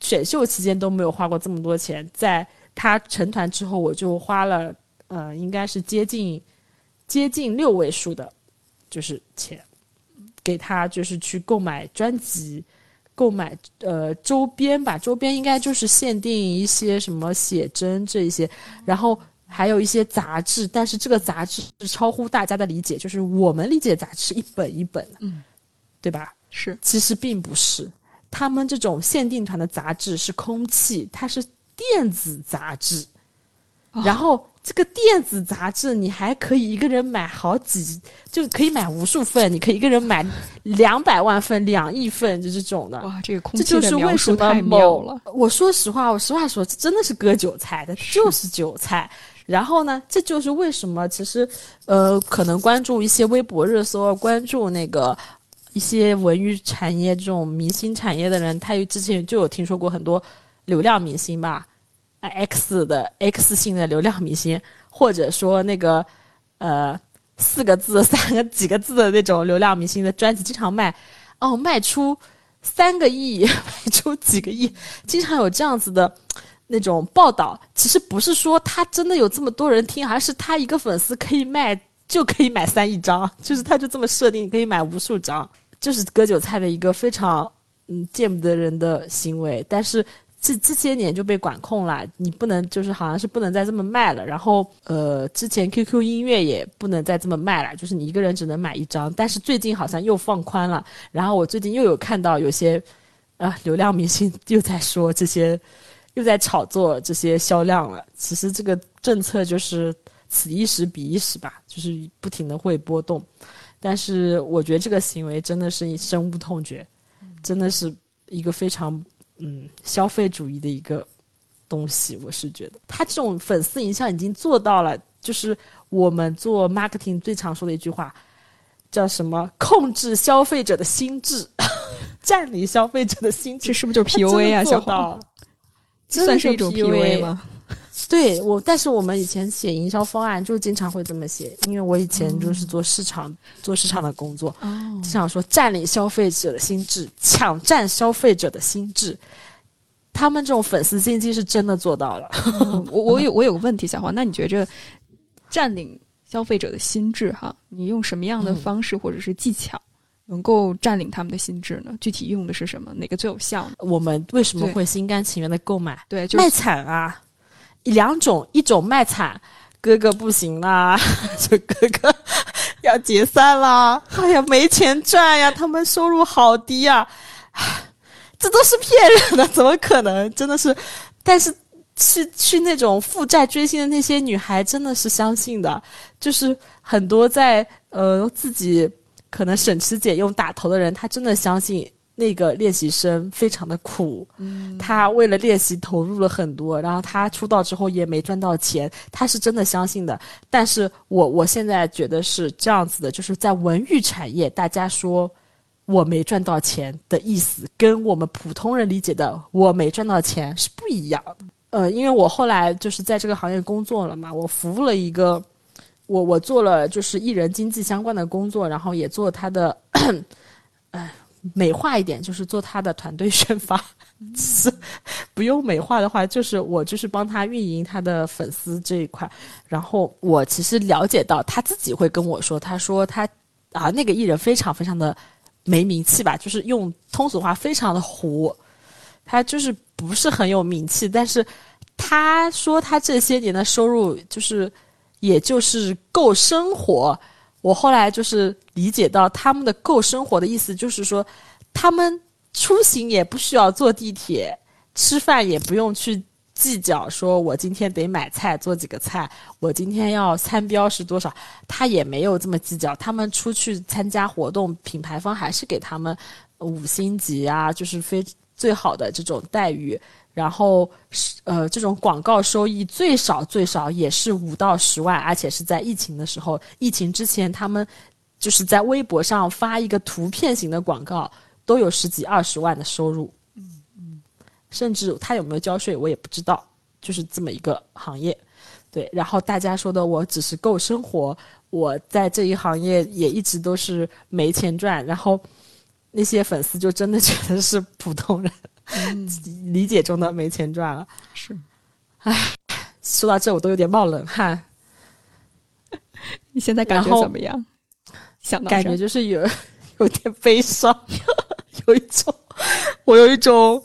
B: 选秀期间都没有花过这么多钱，在他成团之后，我就花了呃，应该是接近接近六位数的，就是钱，给他就是去购买专辑，购买呃周边吧，周边应该就是限定一些什么写真这一些，然后。还有一些杂志，但是这个杂志是超乎大家的理解，就是我们理解杂志是一本一本的，
A: 嗯，
B: 对吧？
A: 是，
B: 其实并不是，他们这种限定团的杂志是空气，它是电子杂志，然后这个电子杂志你还可以一个人买好几，就可以买无数份，你可以一个人买两百万份、两亿份，就这种的。
A: 哇，这个空
B: 气
A: 的描述太妙了。
B: 我说实话，我实话说，真的是割韭菜的，就是韭菜。然后呢，这就是为什么其实，呃，可能关注一些微博热搜，关注那个一些文娱产业这种明星产业的人，他之前就有听说过很多流量明星吧，X 的 X 性的流量明星，或者说那个呃四个字、三个几个字的那种流量明星的专辑，经常卖哦，卖出三个亿，卖出几个亿，经常有这样子的。那种报道其实不是说他真的有这么多人听，而是他一个粉丝可以卖就可以买三亿张，就是他就这么设定可以买无数张，就是割韭菜的一个非常嗯见不得人的行为。但是这这些年就被管控了，你不能就是好像是不能再这么卖了。然后呃，之前 QQ 音乐也不能再这么卖了，就是你一个人只能买一张。但是最近好像又放宽了，然后我最近又有看到有些啊流量明星又在说这些。又在炒作这些销量了。其实这个政策就是此一时彼一时吧，就是不停的会波动。但是我觉得这个行为真的是深恶痛绝，真的是一个非常嗯消费主义的一个东西。我是觉得他这种粉丝营销已经做到了，就是我们做 marketing 最常说的一句话，叫什么？控制消费者的心智，占领消费者的心智，
A: 这是不是就是 PUA 啊？小黄。算是一种 PUA 吗？
B: 对我，但是我们以前写营销方案就经常会这么写，因为我以前就是做市场、做市场的工作，经常说占领消费者的心智，抢占消费者的心智。他们这种粉丝经济是真的做到了。
A: 我我有我有个问题，小黄，那你觉着占领消费者的心智哈？你用什么样的方式或者是技巧？能够占领他们的心智呢？具体用的是什么？哪个最有效？
B: 我们为什么会心甘情愿的购买？
A: 对，就
B: 卖惨啊！两种，一种卖惨，哥哥不行啦，就哥哥要解散啦！哎呀，没钱赚呀，他们收入好低啊！这都是骗人的，怎么可能？真的是，但是去去那种负债追星的那些女孩，真的是相信的，就是很多在呃自己。可能省吃俭用打头的人，他真的相信那个练习生非常的苦，他为了练习投入了很多，然后他出道之后也没赚到钱，他是真的相信的。但是我我现在觉得是这样子的，就是在文娱产业，大家说我没赚到钱的意思，跟我们普通人理解的我没赚到钱是不一样的。呃，因为我后来就是在这个行业工作了嘛，我服务了一个。我我做了就是艺人经济相关的工作，然后也做他的，哎，美化一点就是做他的团队宣发。是 不用美化的话，就是我就是帮他运营他的粉丝这一块。然后我其实了解到他自己会跟我说，他说他啊那个艺人非常非常的没名气吧，就是用通俗话非常的糊，他就是不是很有名气。但是他说他这些年的收入就是。也就是够生活，我后来就是理解到他们的够生活的意思，就是说他们出行也不需要坐地铁，吃饭也不用去计较，说我今天得买菜做几个菜，我今天要餐标是多少，他也没有这么计较。他们出去参加活动，品牌方还是给他们五星级啊，就是非最好的这种待遇。然后是呃，这种广告收益最少最少也是五到十万，而且是在疫情的时候，疫情之前他们就是在微博上发一个图片型的广告，都有十几二十万的收入。嗯嗯，甚至他有没有交税我也不知道，就是这么一个行业。对，然后大家说的我只是够生活，我在这一行业也一直都是没钱赚，然后那些粉丝就真的觉得是普通人。理解中的没钱赚了，
A: 是，
B: 唉，说到这我都有点冒冷汗。
A: 你现在感觉怎么样？想到
B: 感觉就是有有点悲伤，有一种我有一种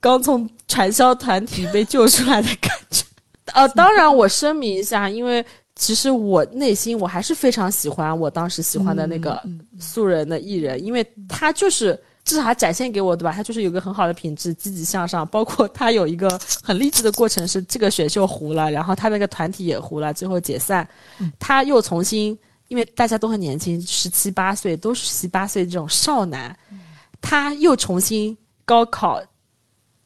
B: 刚从传销团体被救出来的感觉。呃，当然我声明一下，因为其实我内心我还是非常喜欢我当时喜欢的那个素人的艺人，因为他就是。至少他展现给我，对吧？他就是有个很好的品质，积极向上。包括他有一个很励志的过程，是这个选秀糊了，然后他那个团体也糊了，最后解散。他又重新，因为大家都很年轻，十七八岁，都是十七八岁这种少男，他又重新高考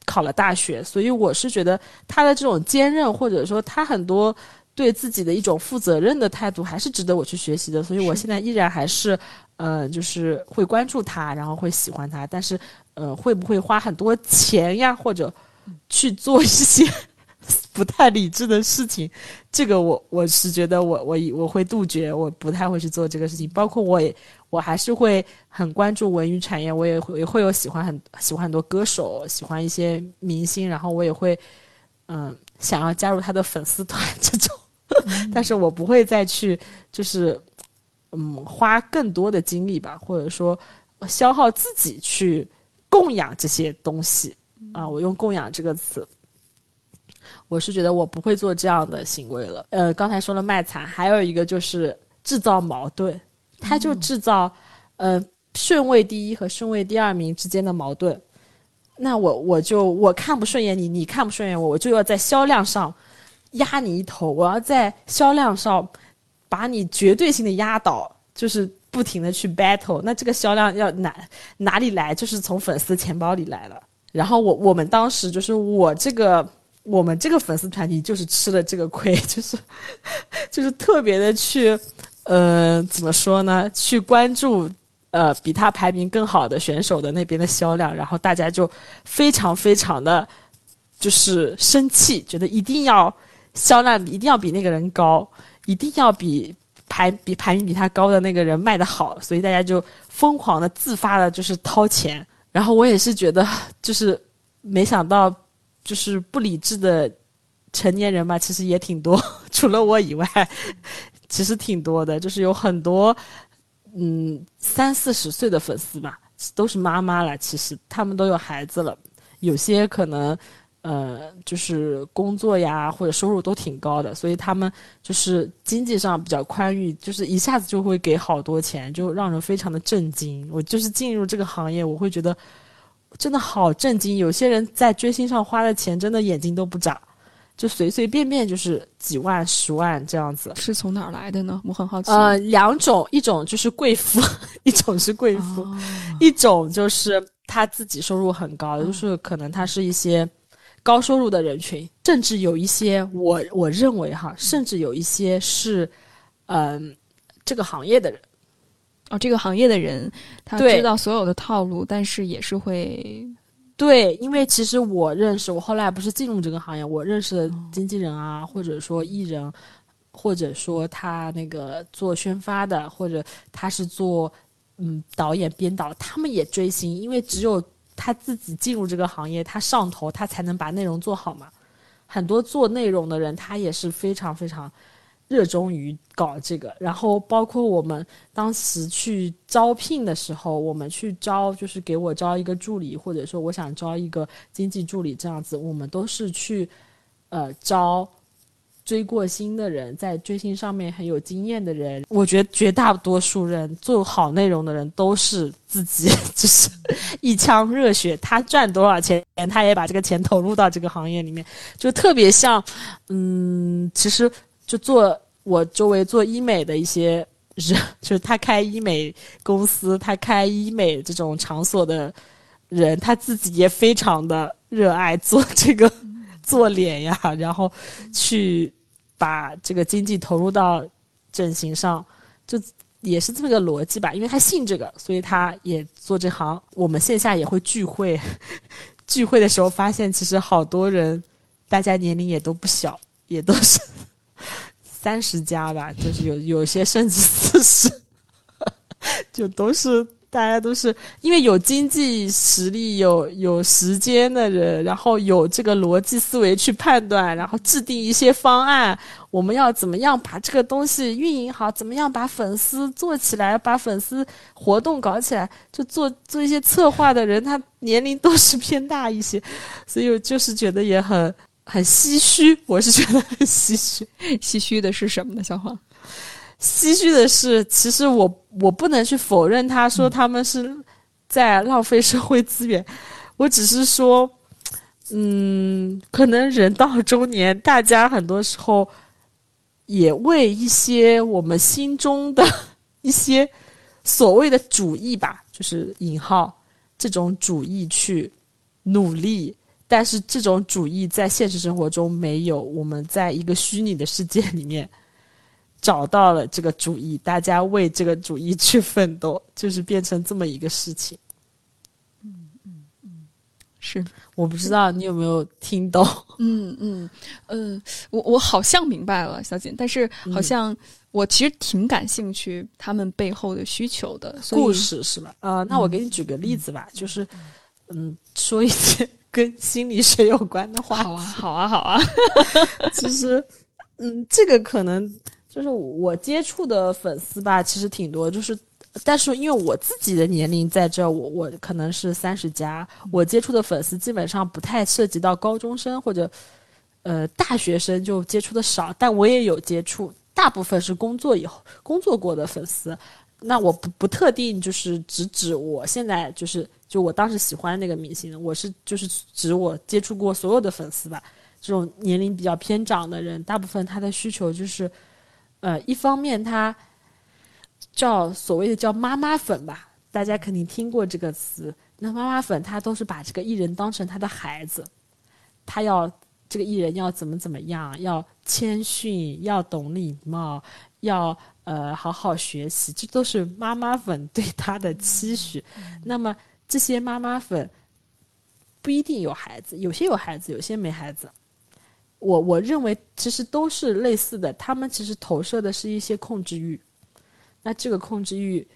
B: 考了大学。所以我是觉得他的这种坚韧，或者说他很多对自己的一种负责任的态度，还是值得我去学习的。所以我现在依然还是。呃，就是会关注他，然后会喜欢他，但是，呃，会不会花很多钱呀，或者去做一些 不太理智的事情？这个我我是觉得我我我会杜绝，我不太会去做这个事情。包括我也我还是会很关注文娱产业，我也会也会有喜欢很喜欢很多歌手，喜欢一些明星，然后我也会嗯想要加入他的粉丝团 这种，但是我不会再去就是。嗯，花更多的精力吧，或者说消耗自己去供养这些东西啊。我用“供养”这个词，我是觉得我不会做这样的行为了。呃，刚才说了卖惨，还有一个就是制造矛盾，他就制造呃顺位第一和顺位第二名之间的矛盾。那我我就我看不顺眼你，你看不顺眼我，我就要在销量上压你一头，我要在销量上。把你绝对性的压倒，就是不停的去 battle，那这个销量要哪哪里来？就是从粉丝钱包里来了。然后我我们当时就是我这个我们这个粉丝团体就是吃了这个亏，就是就是特别的去呃怎么说呢？去关注呃比他排名更好的选手的那边的销量，然后大家就非常非常的就是生气，觉得一定要销量一定要比那个人高。一定要比排比排名比他高的那个人卖的好，所以大家就疯狂的自发的，就是掏钱。然后我也是觉得，就是没想到，就是不理智的成年人吧，其实也挺多。除了我以外，其实挺多的，就是有很多嗯三四十岁的粉丝吧，都是妈妈了。其实他们都有孩子了，有些可能。呃，就是工作呀，或者收入都挺高的，所以他们就是经济上比较宽裕，就是一下子就会给好多钱，就让人非常的震惊。我就是进入这个行业，我会觉得真的好震惊。有些人在追星上花的钱，真的眼睛都不眨，就随随便便就是几万、十万这样子。
A: 是从哪儿来的呢？我很好奇。
B: 呃，两种，一种就是贵妇，一种是贵妇，一种就是他自己收入很高，就是可能他是一些。高收入的人群，甚至有一些，我我认为哈，甚至有一些是，嗯，这个行业的人，
A: 哦，这个行业的人，他知道所有的套路，但是也是会，
B: 对，因为其实我认识，我后来不是进入这个行业，我认识的经纪人啊，或者说艺人，或者说他那个做宣发的，或者他是做嗯导演编导，他们也追星，因为只有。他自己进入这个行业，他上头，他才能把内容做好嘛。很多做内容的人，他也是非常非常热衷于搞这个。然后，包括我们当时去招聘的时候，我们去招，就是给我招一个助理，或者说我想招一个经济助理这样子，我们都是去呃招追过星的人，在追星上面很有经验的人，我觉得绝大多数人做好内容的人都是自己就是一腔热血，他赚多少钱，他也把这个钱投入到这个行业里面，就特别像，嗯，其实就做我周围做医美的一些人，就是他开医美公司，他开医美这种场所的人，他自己也非常的热爱做这个。做脸呀，然后去把这个经济投入到整形上，就也是这么个逻辑吧。因为他信这个，所以他也做这行。我们线下也会聚会，聚会的时候发现，其实好多人，大家年龄也都不小，也都是 三十加吧，就是有有些甚至四十，就都是。大家都是因为有经济实力、有有时间的人，然后有这个逻辑思维去判断，然后制定一些方案。我们要怎么样把这个东西运营好？怎么样把粉丝做起来？把粉丝活动搞起来？就做做一些策划的人，他年龄都是偏大一些，所以我就是觉得也很很唏嘘。我是觉得很唏嘘，
A: 唏嘘的是什么呢？小黄。
B: 唏嘘的是，其实我我不能去否认他说他们是在浪费社会资源，我只是说，嗯，可能人到中年，大家很多时候也为一些我们心中的一些所谓的主义吧，就是引号这种主义去努力，但是这种主义在现实生活中没有，我们在一个虚拟的世界里面。找到了这个主意，大家为这个主意去奋斗，就是变成这么一个事情。
A: 嗯嗯嗯，是，
B: 我不知道你有没有听懂。
A: 嗯嗯嗯，我我好像明白了，小锦，但是好像我其实挺感兴趣他们背后的需求的
B: 故事，是吧？啊，那我给你举个例子吧，就是嗯，说一些跟心理学有关的话。
A: 好啊，好啊，好啊。
B: 其实，嗯，这个可能。就是我接触的粉丝吧，其实挺多。就是，但是因为我自己的年龄在这，我我可能是三十加，我接触的粉丝基本上不太涉及到高中生或者，呃，大学生就接触的少。但我也有接触，大部分是工作以后工作过的粉丝。那我不不特定就是只指我现在就是就我当时喜欢那个明星，我是就是指我接触过所有的粉丝吧。这种年龄比较偏长的人，大部分他的需求就是。呃，一方面他叫所谓的叫妈妈粉吧，大家肯定听过这个词。那妈妈粉他都是把这个艺人当成他的孩子，他要这个艺人要怎么怎么样，要谦逊，要懂礼貌，要呃好好学习，这都是妈妈粉对他的期许。那么这些妈妈粉不一定有孩子，有些有孩子，有些没孩子。我我认为其实都是类似的，他们其实投射的是一些控制欲。那这个控制欲，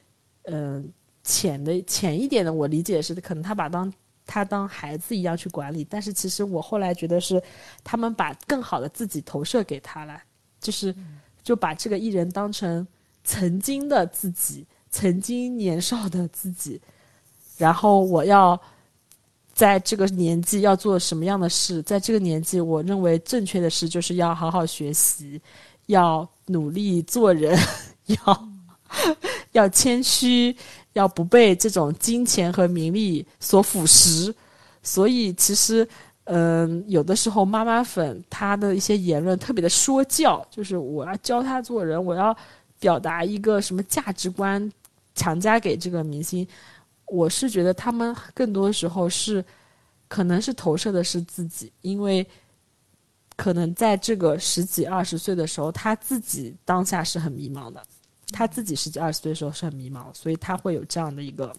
B: 嗯，浅的浅一点的，我理解是可能他把当他当孩子一样去管理，但是其实我后来觉得是他们把更好的自己投射给他了，就是就把这个艺人当成曾经的自己，曾经年少的自己，然后我要。在这个年纪要做什么样的事？在这个年纪，我认为正确的事就是要好好学习，要努力做人，要要谦虚，要不被这种金钱和名利所腐蚀。所以，其实，嗯，有的时候妈妈粉她的一些言论特别的说教，就是我要教他做人，我要表达一个什么价值观，强加给这个明星。我是觉得他们更多的时候是，可能是投射的是自己，因为可能在这个十几二十岁的时候，他自己当下是很迷茫的，他自己十几二十岁的时候是很迷茫，所以他会有这样的一个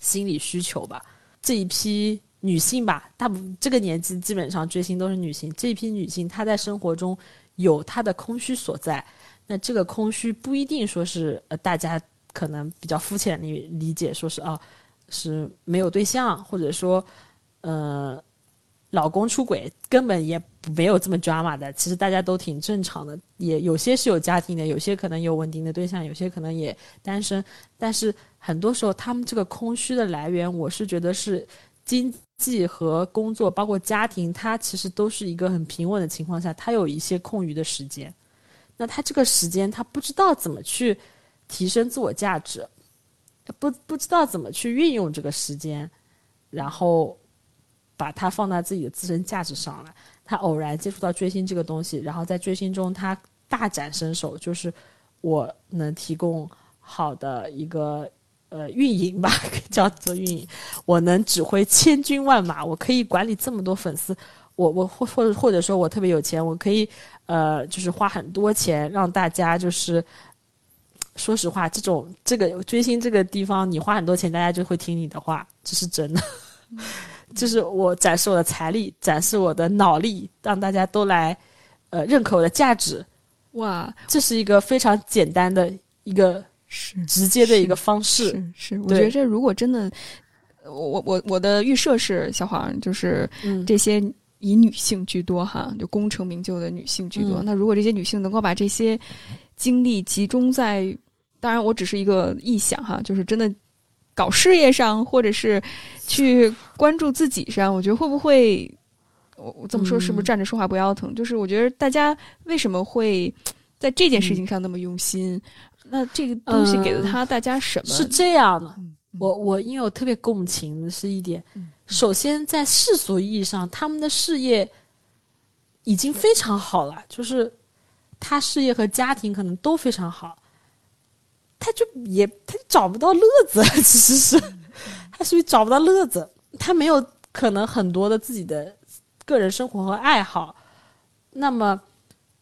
B: 心理需求吧。这一批女性吧，大部这个年纪基本上追星都是女性，这一批女性她在生活中有她的空虚所在，那这个空虚不一定说是呃大家。可能比较肤浅理理解，说是啊，是没有对象，或者说，呃，老公出轨，根本也没有这么 drama 的。其实大家都挺正常的，也有些是有家庭的，有些可能有稳定的对象，有些可能也单身。但是很多时候，他们这个空虚的来源，我是觉得是经济和工作，包括家庭，他其实都是一个很平稳的情况下，他有一些空余的时间。那他这个时间，他不知道怎么去提升自我价值，不不知道怎么去运用这个时间，然后把它放在自己的自身价值上来。他偶然接触到追星这个东西，然后在追星中他大展身手，就是我能提供好的一个呃运营吧，叫做运营，我能指挥千军万马，我可以管理这么多粉丝，我我或或者或者说我特别有钱，我可以。呃，就是花很多钱让大家就是，说实话，这种这个追星这个地方，你花很多钱，大家就会听你的话，这是真的。就是我展示我的财力，展示我的脑力，让大家都来呃认可我的价值。
A: 哇，
B: 这是一个非常简单的一个
A: 是
B: 直接的一个方式。
A: 是是，我觉得这如果真的，我我我我的预设是小黄，就是这些。以女性居多哈，就功成名就的女性居多。那如果这些女性能够把这些精力集中在，当然我只是一个臆想哈，就是真的搞事业上，或者是去关注自己上，我觉得会不会我我这么说是不是站着说话不腰疼？就是我觉得大家为什么会在这件事情上那么用心？那这个东西给了他大家什么？
B: 是这样的，我我因为我特别共情的是一点。首先，在世俗意义上，他们的事业已经非常好了，就是他事业和家庭可能都非常好，他就也他找不到乐子，其实是他属于找不到乐子，他没有可能很多的自己的个人生活和爱好。那么，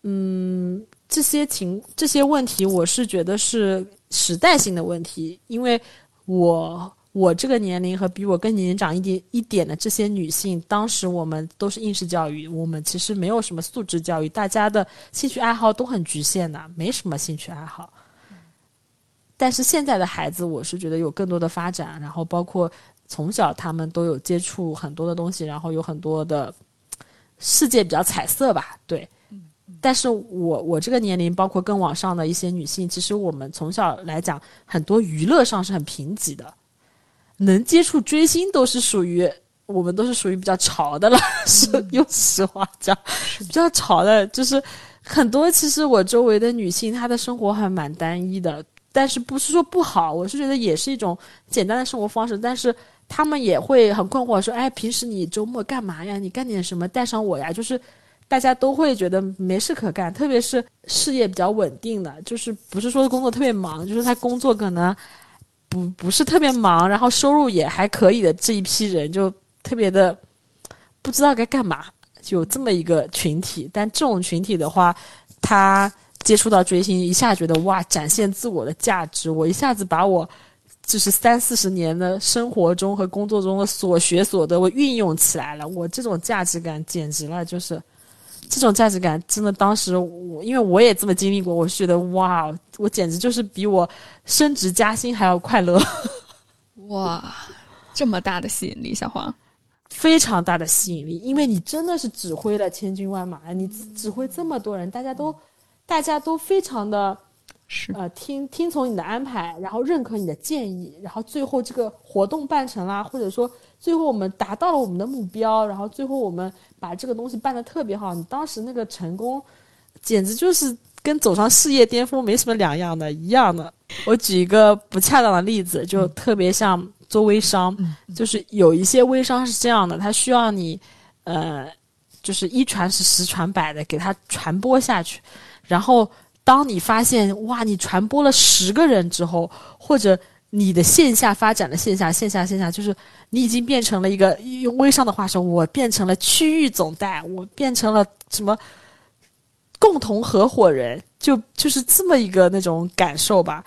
B: 嗯，这些情这些问题，我是觉得是时代性的问题，因为我。我这个年龄和比我更年长一点一点的这些女性，当时我们都是应试教育，我们其实没有什么素质教育，大家的兴趣爱好都很局限的，没什么兴趣爱好。但是现在的孩子，我是觉得有更多的发展，然后包括从小他们都有接触很多的东西，然后有很多的世界比较彩色吧，对。但是我我这个年龄，包括更往上的一些女性，其实我们从小来讲，很多娱乐上是很贫瘠的。能接触追星都是属于我们都是属于比较潮的了，是用实话讲，比较潮的，就是很多其实我周围的女性，她的生活还蛮单一的，但是不是说不好，我是觉得也是一种简单的生活方式，但是他们也会很困惑，说，哎，平时你周末干嘛呀？你干点什么带上我呀？就是大家都会觉得没事可干，特别是事业比较稳定的，就是不是说工作特别忙，就是他工作可能。不不是特别忙，然后收入也还可以的这一批人，就特别的不知道该干嘛，有这么一个群体。但这种群体的话，他接触到追星，一下觉得哇，展现自我的价值，我一下子把我就是三四十年的生活中和工作中的所学所得，我运用起来了，我这种价值感简直了，就是。这种价值感真的，当时我因为我也这么经历过，我觉得哇，我简直就是比我升职加薪还要快乐。
A: 哇，这么大的吸引力，小黄，
B: 非常大的吸引力，因为你真的是指挥了千军万马，你指挥这么多人，大家都大家都非常的。
A: 是
B: 呃，听听从你的安排，然后认可你的建议，然后最后这个活动办成啦，或者说最后我们达到了我们的目标，然后最后我们把这个东西办得特别好，你当时那个成功，简直就是跟走上事业巅峰没什么两样的，一样的。我举一个不恰当的例子，就特别像做微商，就是有一些微商是这样的，他需要你，呃，就是一传十，十传百的给他传播下去，然后。当你发现哇，你传播了十个人之后，或者你的线下发展的线下线下线下，就是你已经变成了一个用微商的话说，我变成了区域总代，我变成了什么共同合伙人，就就是这么一个那种感受吧。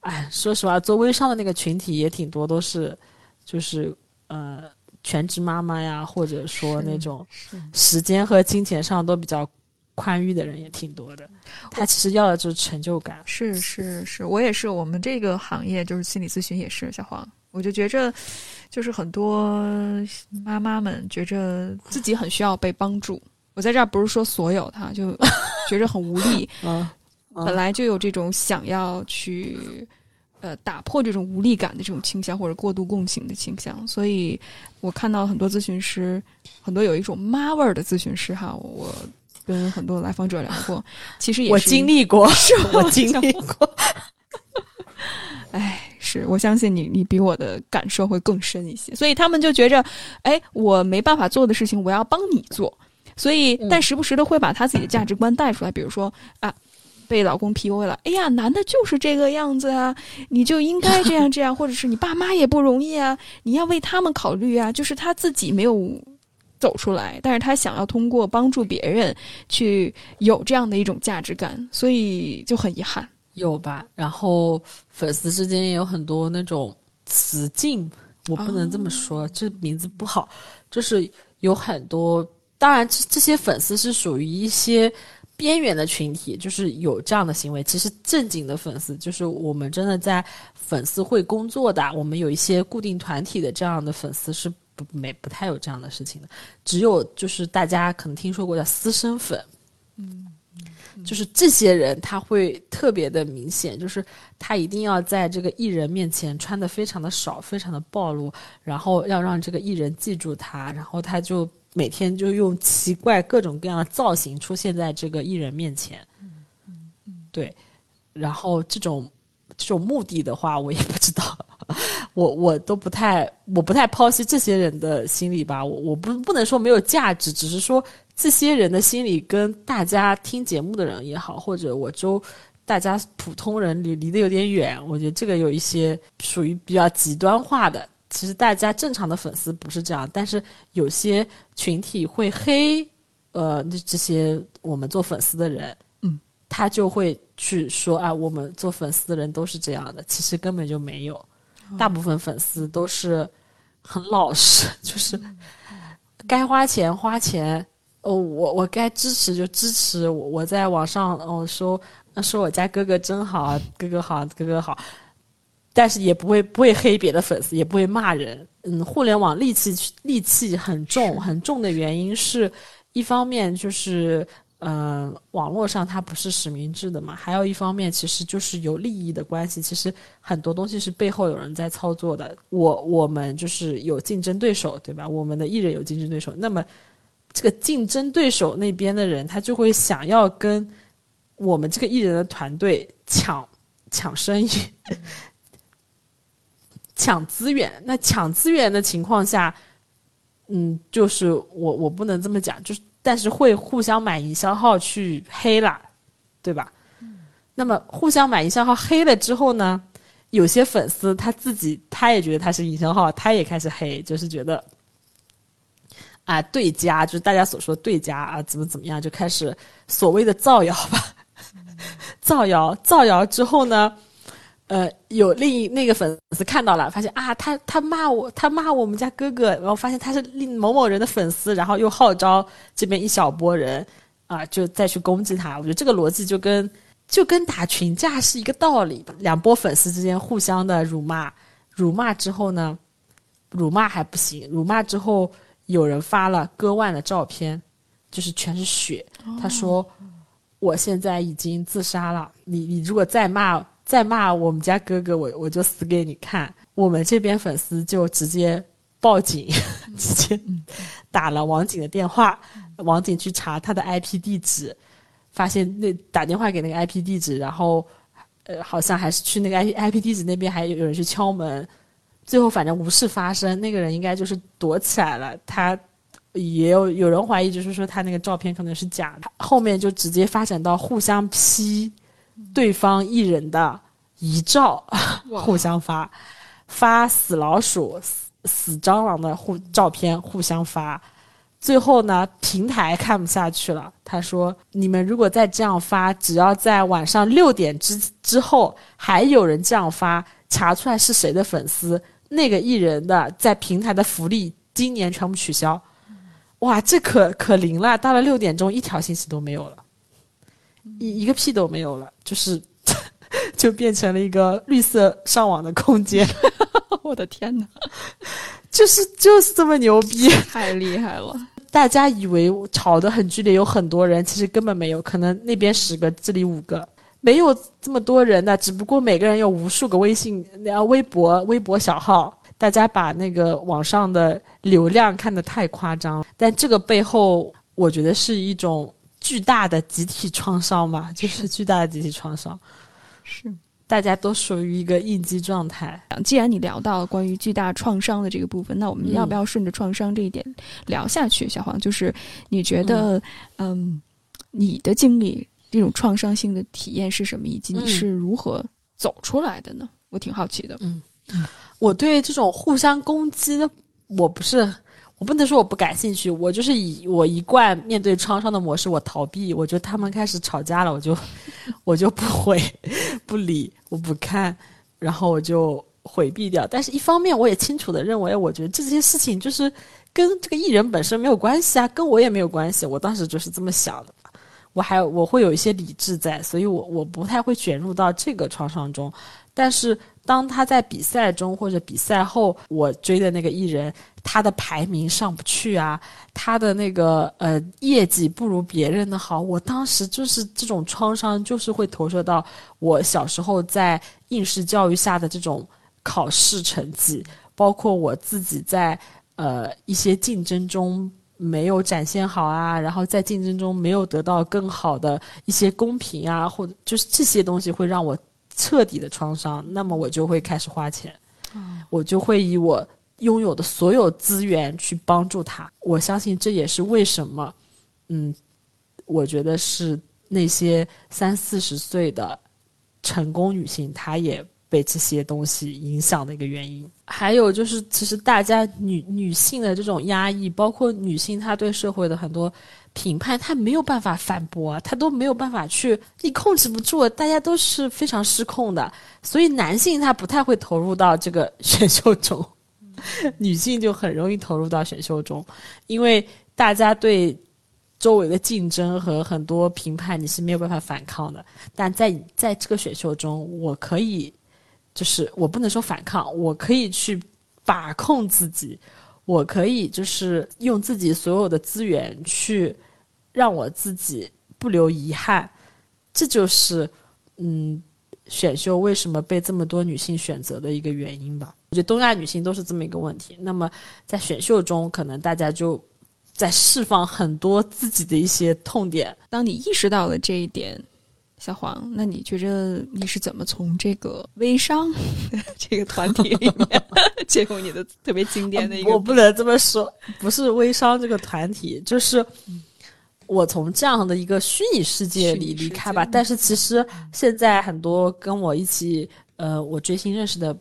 B: 哎，说实话，做微商的那个群体也挺多，都是就是呃全职妈妈呀，或者说那种时间和金钱上都比较。宽裕的人也挺多的，他其实要的就是成就感。
A: 是是是，我也是，我们这个行业就是心理咨询也是。小黄，我就觉着，就是很多妈妈们觉着自己很需要被帮助。我在这儿不是说所有，他就觉着很无力。嗯，本来就有这种想要去。呃打破这种无力感的这种倾向或者过度共情的倾向。所以我看到很多咨询师，很多有一种妈味儿的咨询师哈，我跟很多来访者聊过，其实也
B: 我经历过，
A: 是
B: 我经历过。
A: 哎，是我相信你，你比我的感受会更深一些。所以他们就觉着，哎，我没办法做的事情，我要帮你做。所以，
B: 嗯
A: 但时不时的会把他自己的价值观带出来，比如说啊，被老公 PUA 了，哎呀，男的就是这个样子啊，你就应该这样这样，或者是你爸妈也不容易啊，你要为他们考虑啊。就是他自己没有走出来，但是他想要通过帮助别人去有这样的一种价值感，所以就很遗憾。
B: 有吧？然后粉丝之间也有很多那种雌竞，我不能这么说，这名字不好。就是有很多，当然这这些粉丝是属于一些边缘的群体，就是有这样的行为。其实正经的粉丝，就是我们真的在粉丝会工作的，我们有一些固定团体的这样的粉丝是不没不太有这样的事情的。只有就是大家可能听说过叫私生粉。嗯就是这些人，他会特别的明显，就是他一定要在这个艺人面前穿的非常的少，非常的暴露，然后要让这个艺人记住他，然后他就每天就用奇怪各种各样的造型出现在这个艺人面前。对，然后这种这种目的的话，我也不知道，我我都不太我不太剖析这些人的心理吧，我我不不能说没有价值，只是说这些人的心理跟大家听节目的人也好，或者我周大家普通人离离得有点远，我觉得这个有一些属于比较极端化的。其实大家正常的粉丝不是这样，但是有些群体会黑，呃，这这些我们做粉丝的人，
A: 嗯，
B: 他就会去说啊，我们做粉丝的人都是这样的，其实根本就没有，大部分粉丝都是很老实，就是该花钱花钱，哦，我我该支持就支持，我我在网上哦说说我家哥哥真好，哥哥好，哥哥好，但是也不会不会黑别的粉丝，也不会骂人。嗯，互联网戾气戾气很重很重的原因是，一方面就是。嗯、网络上它不是实名制的嘛，还有一方面其实就是有利益的关系，其实很多东西是背后有人在操作的。我我们就是有竞争对手，对吧？我们的艺人有竞争对手，那么这个竞争对手那边的人，他就会想要跟我们这个艺人的团队抢抢生意、抢资源。那抢资源的情况下，嗯，就是我我不能这么讲，就是但是会互相买营销号去黑啦，对吧？那么互相买营销号黑了之后呢，有些粉丝他自己他也觉得他是营销号，他也开始黑，就是觉得啊对家，就是大家所说对家啊怎么怎么样，就开始所谓的造谣吧，造谣造谣之后呢，呃，有另一那个粉丝看到了，发现啊，他他骂我，他骂我们家哥哥，然后发现他是另某某人的粉丝，然后又号召这边一小波人啊，就再去攻击他。我觉得这个逻辑就跟就跟打群架是一个道理，两波粉丝之间互相的辱骂，辱骂之后呢，辱骂还不行，辱骂之后有人发了割腕的照片，就是全是血，他说。我现在已经自杀了，你你如果再骂再骂我们家哥哥，我我就死给你看。我们这边粉丝就直接报警，直接打了网警的电话，网警去查他的 IP 地址，发现那打电话给那个 IP 地址，然后呃好像还是去那个 IP IP 地址那边还有人去敲门，最后反正无事发生，那个人应该就是躲起来了，他。也有有人怀疑，就是说他那个照片可能是假的，后面就直接发展到互相 P 对方艺人的遗照，互相发，发死老鼠、死死蟑螂的互照片互相发，最后呢，平台看不下去了，他说：“你们如果再这样发，只要在晚上六点之之后还有人这样发，查出来是谁的粉丝，那个艺人的在平台的福利今年全部取消。”哇，这可可灵了！到了六点钟，一条信息都没有了，一一个屁都没有了，就是 就变成了一个绿色上网的空间。
A: 我的天哪，
B: 就是就是这么牛逼，
A: 太厉害了！
B: 大家以为吵得很剧烈，有很多人，其实根本没有，可能那边十个，这里五个，没有这么多人的，只不过每个人有无数个微信、呃微博、微博小号，大家把那个网上的流量看得太夸张，但这个背后，我觉得是一种巨大的集体创伤嘛，就是巨大的集体创伤，
A: 是。
B: 大家都属于一个应激状态。
A: 既然你聊到关于巨大创伤的这个部分，那我们要不要顺着创伤这一点聊下去？小黄，就是你觉得，嗯，你的经历这种创伤性的体验是什么，以及你是如何走出来的呢？我挺好奇的。
B: 嗯，我对这种互相攻击，我不是。我不能说我不感兴趣，我就是以我一贯面对创伤的模式，我逃避。我觉得他们开始吵架了，我就 我就不回不理，我不看，然后我就回避掉。但是一方面，我也清楚的认为，我觉得这些事情就是跟这个艺人本身没有关系啊，跟我也没有关系。我当时就是这么想的，我还我会有一些理智在，所以我我不太会卷入到这个创伤中。但是当他在比赛中或者比赛后，我追的那个艺人。他的排名上不去啊，他的那个呃业绩不如别人的好。我当时就是这种创伤，就是会投射到我小时候在应试教育下的这种考试成绩，包括我自己在呃一些竞争中没有展现好啊，然后在竞争中没有得到更好的一些公平啊，或者就是这些东西会让我彻底的创伤。那么我就会开始花钱，我就会以我。拥有的所有资源去帮助他，我相信这也是为什么，嗯，我觉得是那些三四十岁的成功女性，她也被这些东西影响的一个原因。还有就是，其实大家女女性的这种压抑，包括女性她对社会的很多评判，他没有办法反驳，他都没有办法去，你控制不住，大家都是非常失控的，所以男性他不太会投入到这个 选秀中。女性就很容易投入到选秀中，因为大家对周围的竞争和很多评判你是没有办法反抗的。但在在这个选秀中，我可以，就是我不能说反抗，我可以去把控自己，我可以就是用自己所有的资源去让我自己不留遗憾。这就是嗯，选秀为什么被这么多女性选择的一个原因吧。我觉得东亚女性都是这么一个问题。那么在选秀中，可能大家就在释放很多自己的一些痛点。
A: 当你意识到了这一点，小黄，那你觉着你是怎么从这个微商这个团体里面借用你的特别经典的一个？
B: 我不能这么说，不是微商这个团体，就是我从这样的一个虚拟世界里离开吧。但是其实现在很多跟我一起呃，我追星认识的。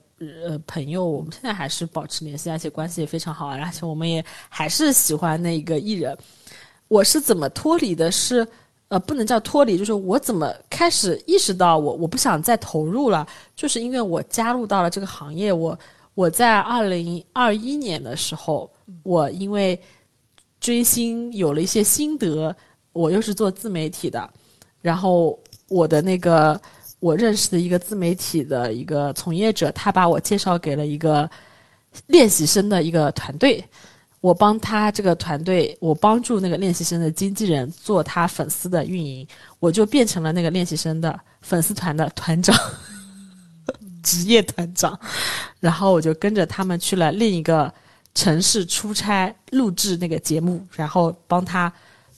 B: 呃，朋友，我们现在还是保持联系，而且关系也非常好，而且我们也还是喜欢那个艺人。我是怎么脱离的？是呃，不能叫脱离，就是我怎么开始意识到我我不想再投入了，就是因为我加入到了这个行业。我我在二零二一年的时候，我因为追星有了一些心得，我又是做自媒体的，然后我的那个。我认识的一个自媒体的一个从业者，他把我介绍给了一个练习生的一个团队。我帮他这个团队，我帮助那个练习生的经纪人做他粉丝的运营，我就变成了那个练习生的粉丝团的团长，职业团长。然后我就跟着他们去了另一个城市出差，录制那个节目，然后帮他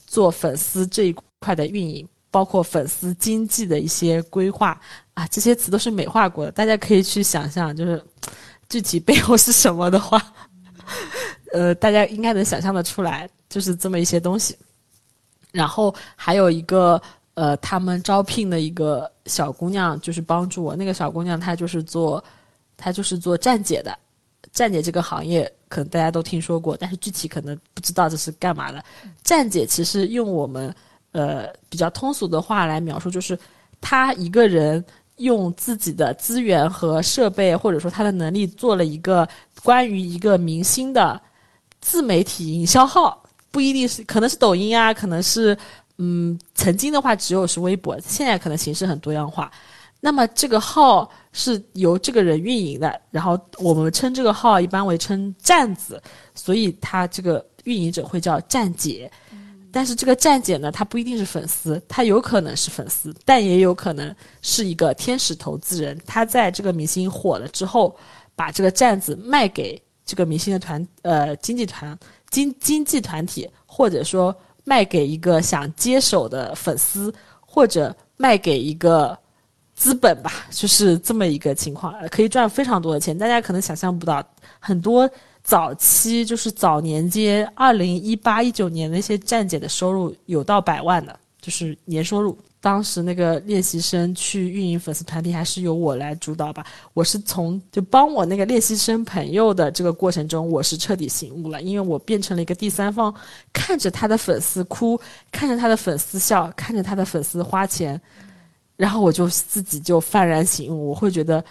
B: 做粉丝这一块的运营。包括粉丝经济的一些规划啊，这些词都是美化过的，大家可以去想象，就是具体背后是什么的话，呃，大家应该能想象的出来，就是这么一些东西。然后还有一个呃，他们招聘的一个小姑娘，就是帮助我。那个小姑娘她就是做，她就是做站姐的。站姐这个行业可能大家都听说过，但是具体可能不知道这是干嘛的。站姐其实用我们。呃，比较通俗的话来描述，就是他一个人用自己的资源和设备，或者说他的能力，做了一个关于一个明星的自媒体营销号，不一定是，可能是抖音啊，可能是，嗯，曾经的话只有是微博，现在可能形式很多样化。那么这个号是由这个人运营的，然后我们称这个号一般为称站子，所以他这个运营者会叫站姐。但是这个站姐呢，她不一定是粉丝，她有可能是粉丝，但也有可能是一个天使投资人。他在这个明星火了之后，把这个站子卖给这个明星的团呃经纪团经经纪团体，或者说卖给一个想接手的粉丝，或者卖给一个资本吧，就是这么一个情况，可以赚非常多的钱。大家可能想象不到，很多。早期就是早年间，二零一八一九年那些站姐的收入有到百万的，就是年收入。当时那个练习生去运营粉丝团体，还是由我来主导吧。我是从就帮我那个练习生朋友的这个过程中，我是彻底醒悟了，因为我变成了一个第三方，看着他的粉丝哭，看着他的粉丝笑，看着他的粉丝花钱，然后我就自己就幡然醒悟，我会觉得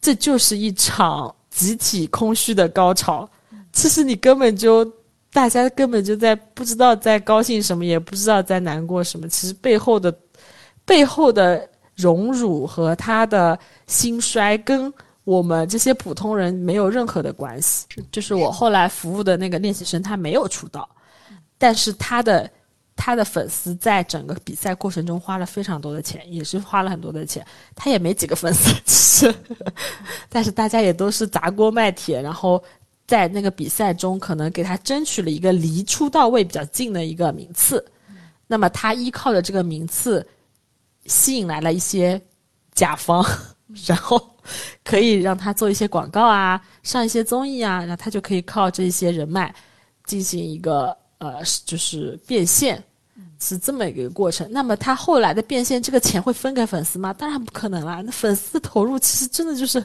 B: 这就是一场。集体空虚的高潮，其实你根本就，大家根本就在不知道在高兴什么，也不知道在难过什么。其实背后的，背后的荣辱和他的兴衰，跟我们这些普通人没有任何的关系。就是我后来服务的那个练习生，他没有出道，但是他的。他的粉丝在整个比赛过程中花了非常多的钱，也是花了很多的钱。他也没几个粉丝，但是大家也都是砸锅卖铁，然后在那个比赛中可能给他争取了一个离出道位比较近的一个名次。那么他依靠着这个名次，吸引来了一些甲方，然后可以让他做一些广告啊，上一些综艺啊，然后他就可以靠这些人脉进行一个。呃，就是变现，是这么一个过程。那么他后来的变现，这个钱会分给粉丝吗？当然不可能啦。那粉丝投入其实真的就是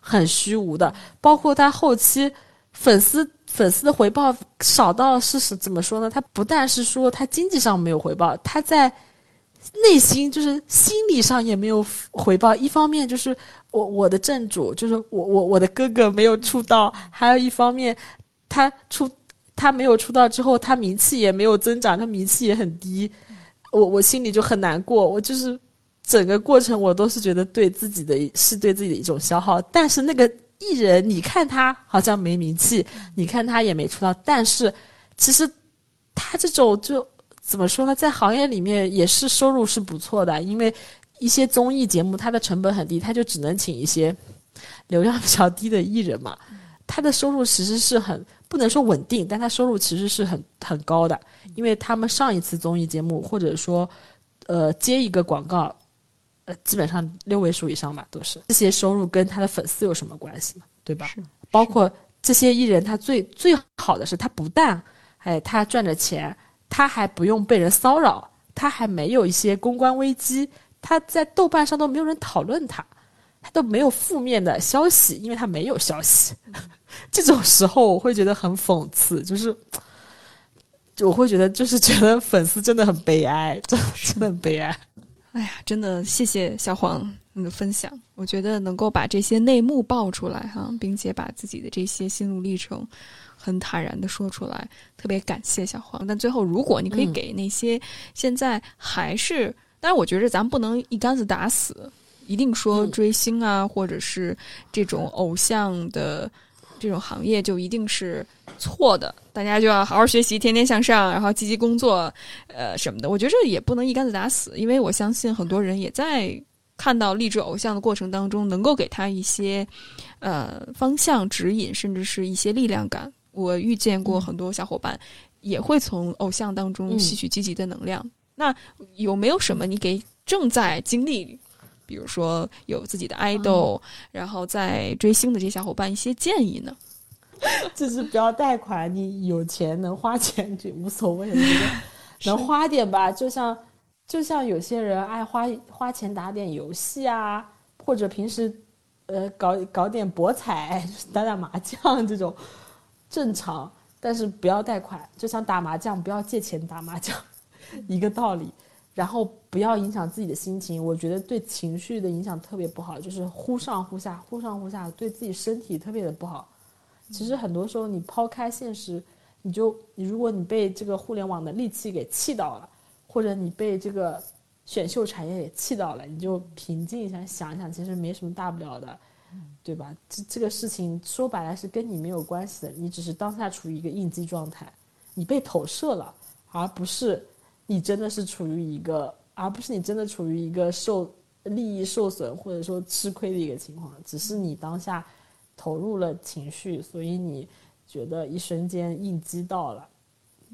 B: 很虚无的。包括他后期粉丝粉丝的回报少到是是怎么说呢？他不但是说他经济上没有回报，他在内心就是心理上也没有回报。一方面就是我我的正主就是我我我的哥哥没有出道，还有一方面他出。他没有出道之后，他名气也没有增长，他名气也很低，我我心里就很难过。我就是整个过程，我都是觉得对自己的是对自己的一种消耗。但是那个艺人，你看他好像没名气，你看他也没出道，但是其实他这种就怎么说呢，在行业里面也是收入是不错的，因为一些综艺节目它的成本很低，他就只能请一些流量比较低的艺人嘛，他的收入其实是很。不能说稳定，但他收入其实是很很高的，因为他们上一次综艺节目或者说，呃，接一个广告，呃，基本上六位数以上吧，都是这些收入跟他的粉丝有什么关系嘛？对吧？包括这些艺人，他最最好的是，他不但哎他赚着钱，他还不用被人骚扰，他还没有一些公关危机，他在豆瓣上都没有人讨论他。他都没有负面的消息，因为他没有消息。这种时候我会觉得很讽刺，就是，我会觉得就是觉得粉丝真的很悲哀，真真的很悲哀。
A: 哎呀，真的谢谢小黄你的分享，我觉得能够把这些内幕爆出来哈，并且把自己的这些心路历程很坦然的说出来，特别感谢小黄。但最后，如果你可以给那些现在还是，但是我觉得咱不能一竿子打死。一定说追星啊，或者是这种偶像的这种行业就一定是错的，大家就要好好学习，天天向上，然后积极工作，呃什么的。我觉得这也不能一竿子打死，因为我相信很多人也在看到励志偶像的过程当中，能够给他一些呃方向指引，甚至是一些力量感。我遇见过很多小伙伴也会从偶像当中吸取积极的能量。那有没有什么你给正在经历？比如说有自己的爱豆，然后在追星的这些小伙伴一些建议呢？
B: 就是不要贷款，你有钱能花钱就无所谓了，能花点吧。就像就像有些人爱花花钱打点游戏啊，或者平时呃搞搞点博彩、打打麻将这种正常，但是不要贷款。就像打麻将，不要借钱打麻将，一个道理。然后不要影响自己的心情，我觉得对情绪的影响特别不好，就是忽上忽下，忽上忽下，对自己身体特别的不好。其实很多时候你抛开现实，你就你如果你被这个互联网的戾气给气到了，或者你被这个选秀产业给气到了，你就平静一下，想一想，其实没什么大不了的，对吧？这这个事情说白了是跟你没有关系的，你只是当下处于一个应激状态，你被投射了。而不是你真的是处于一个，而不是你真的处于一个受利益受损或者说吃亏的一个情况，只是你当下投入了情绪，所以你觉得一瞬间应激到了。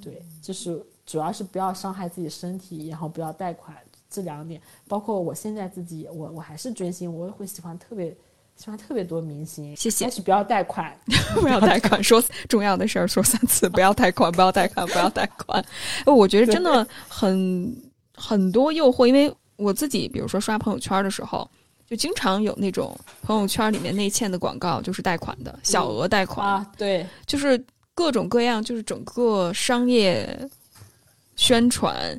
B: 对，就是主要是不要伤害自己身体，然后不要贷款这两点。包括我现在自己，我我还是追星，我也会喜欢特别喜欢特别多明星。
A: 谢谢
B: 但是不要贷款。
A: 不要贷款，说重要的事儿说三次，不要贷款，不要贷款，不要贷款。呃我觉得真的很很多诱惑，因为我自己比如说刷朋友圈的时候，就经常有那种朋友圈里面内嵌的广告，就是贷款的小额贷款，
B: 啊，对，
A: 就是各种各样，就是整个商业宣传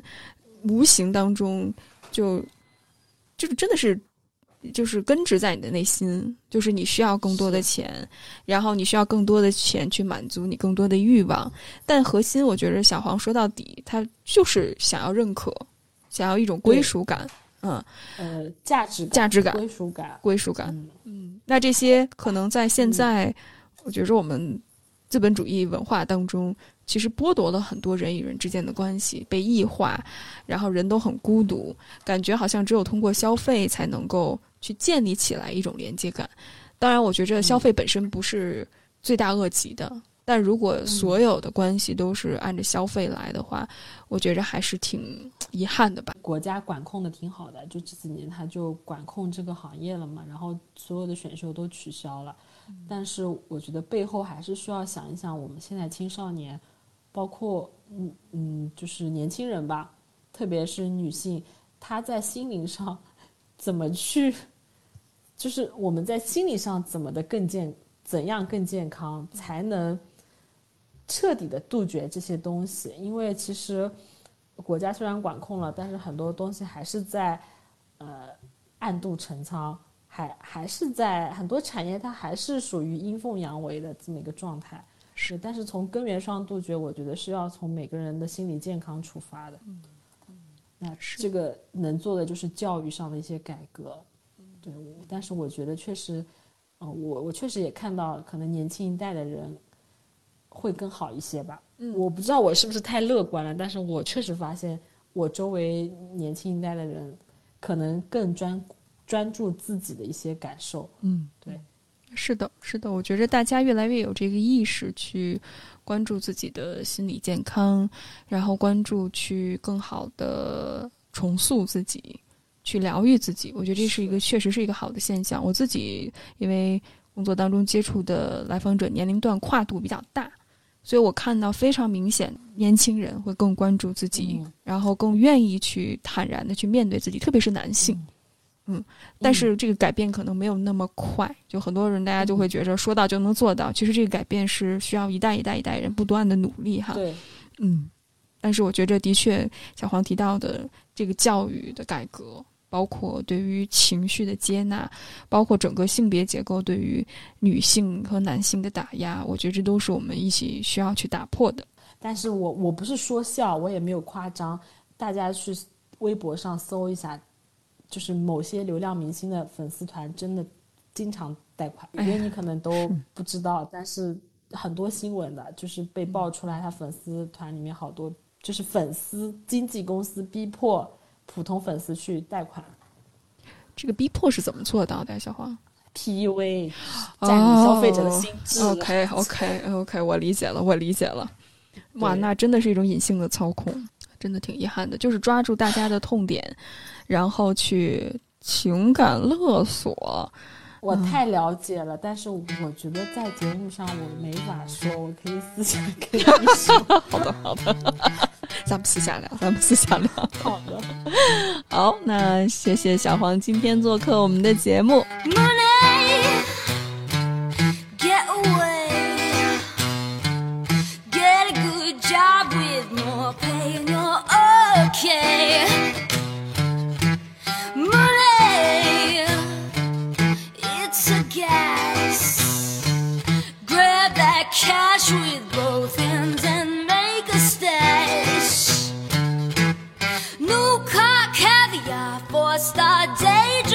A: 无形当中就就是真的是。就是根植在你的内心，就是你需要更多的钱，然后你需要更多的钱去满足你更多的欲望。但核心，我觉得小黄说到底，他就是想要认可，想要一种归属感，嗯，
B: 呃，价值感
A: 价值感、
B: 归属感，
A: 归属感。
B: 嗯
A: 嗯，那这些可能在现在，我觉着我们资本主义文化当中，其实剥夺了很多人与人之间的关系，被异化，然后人都很孤独，感觉好像只有通过消费才能够去建立起来一种连接感。当然，我觉着消费本身不是罪大恶极的，但如果所有的关系都是按着消费来的话，我觉着还是挺遗憾的吧。
B: 国家管控的挺好的，就这几年他就管控这个行业了嘛，然后所有的选秀都取消了。但是我觉得背后还是需要想一想，我们现在青少年，包括嗯嗯，就是年轻人吧，特别是女性，她在心灵上怎么去，就是我们在心理上怎么的更健，怎样更健康，才能彻底的杜绝这些东西。因为其实国家虽然管控了，但是很多东西还是在呃暗度陈仓。还还是在很多产业，它还是属于阴奉阳违的这么一个状态。是，但是从根源上杜绝，我觉得是要从每个人的心理健康出发的。嗯，那这个能做的就是教育上的一些改革。对，但是我觉得确实，呃，我我确实也看到，可能年轻一代的人会更好一些吧。嗯，我不知道我是不是太乐观了，但是我确实发现，我周围年轻一代的人可能更专。专注自己的一些感受，
A: 嗯，
B: 对，
A: 是的，是的，我觉着大家越来越有这个意识，去关注自己的心理健康，然后关注去更好的重塑自己，去疗愈自己。我觉得这是一个确实是一个好的现象。我自己因为工作当中接触的来访者年龄段跨度比较大，所以我看到非常明显，年轻人会更关注自己，然后更愿意去坦然的去面对自己，特别是男性。嗯，但是这个改变可能没有那么快，就很多人大家就会觉着说到就能做到，其实这个改变是需要一代一代一代人不断的努力哈。
B: 对，
A: 嗯，但是我觉着的确，小黄提到的这个教育的改革，包括对于情绪的接纳，包括整个性别结构对于女性和男性的打压，我觉得这都是我们一起需要去打破的。
B: 但是我我不是说笑，我也没有夸张，大家去微博上搜一下。就是某些流量明星的粉丝团真的经常贷款，因为你可能都不知道，但是很多新闻的就是被爆出来，他粉丝团里面好多就是粉丝经纪公司逼迫普通粉丝去贷款。
A: 这个逼迫是怎么做到的，小黄
B: ？PUA 占领消费者的心智。
A: OK OK OK，我理解了，我理解了。哇，那真的是一种隐性的操控，真的挺遗憾的，就是抓住大家的痛点。然后去情感勒索，
B: 我太了解了，但是我觉得在节目上我没法说，我可以私下跟你说。
A: 好的，好的，咱们私下聊，咱们私下聊。
B: 好的，
A: 好，那谢谢小黄今天做客我们的节目。
C: What's the date?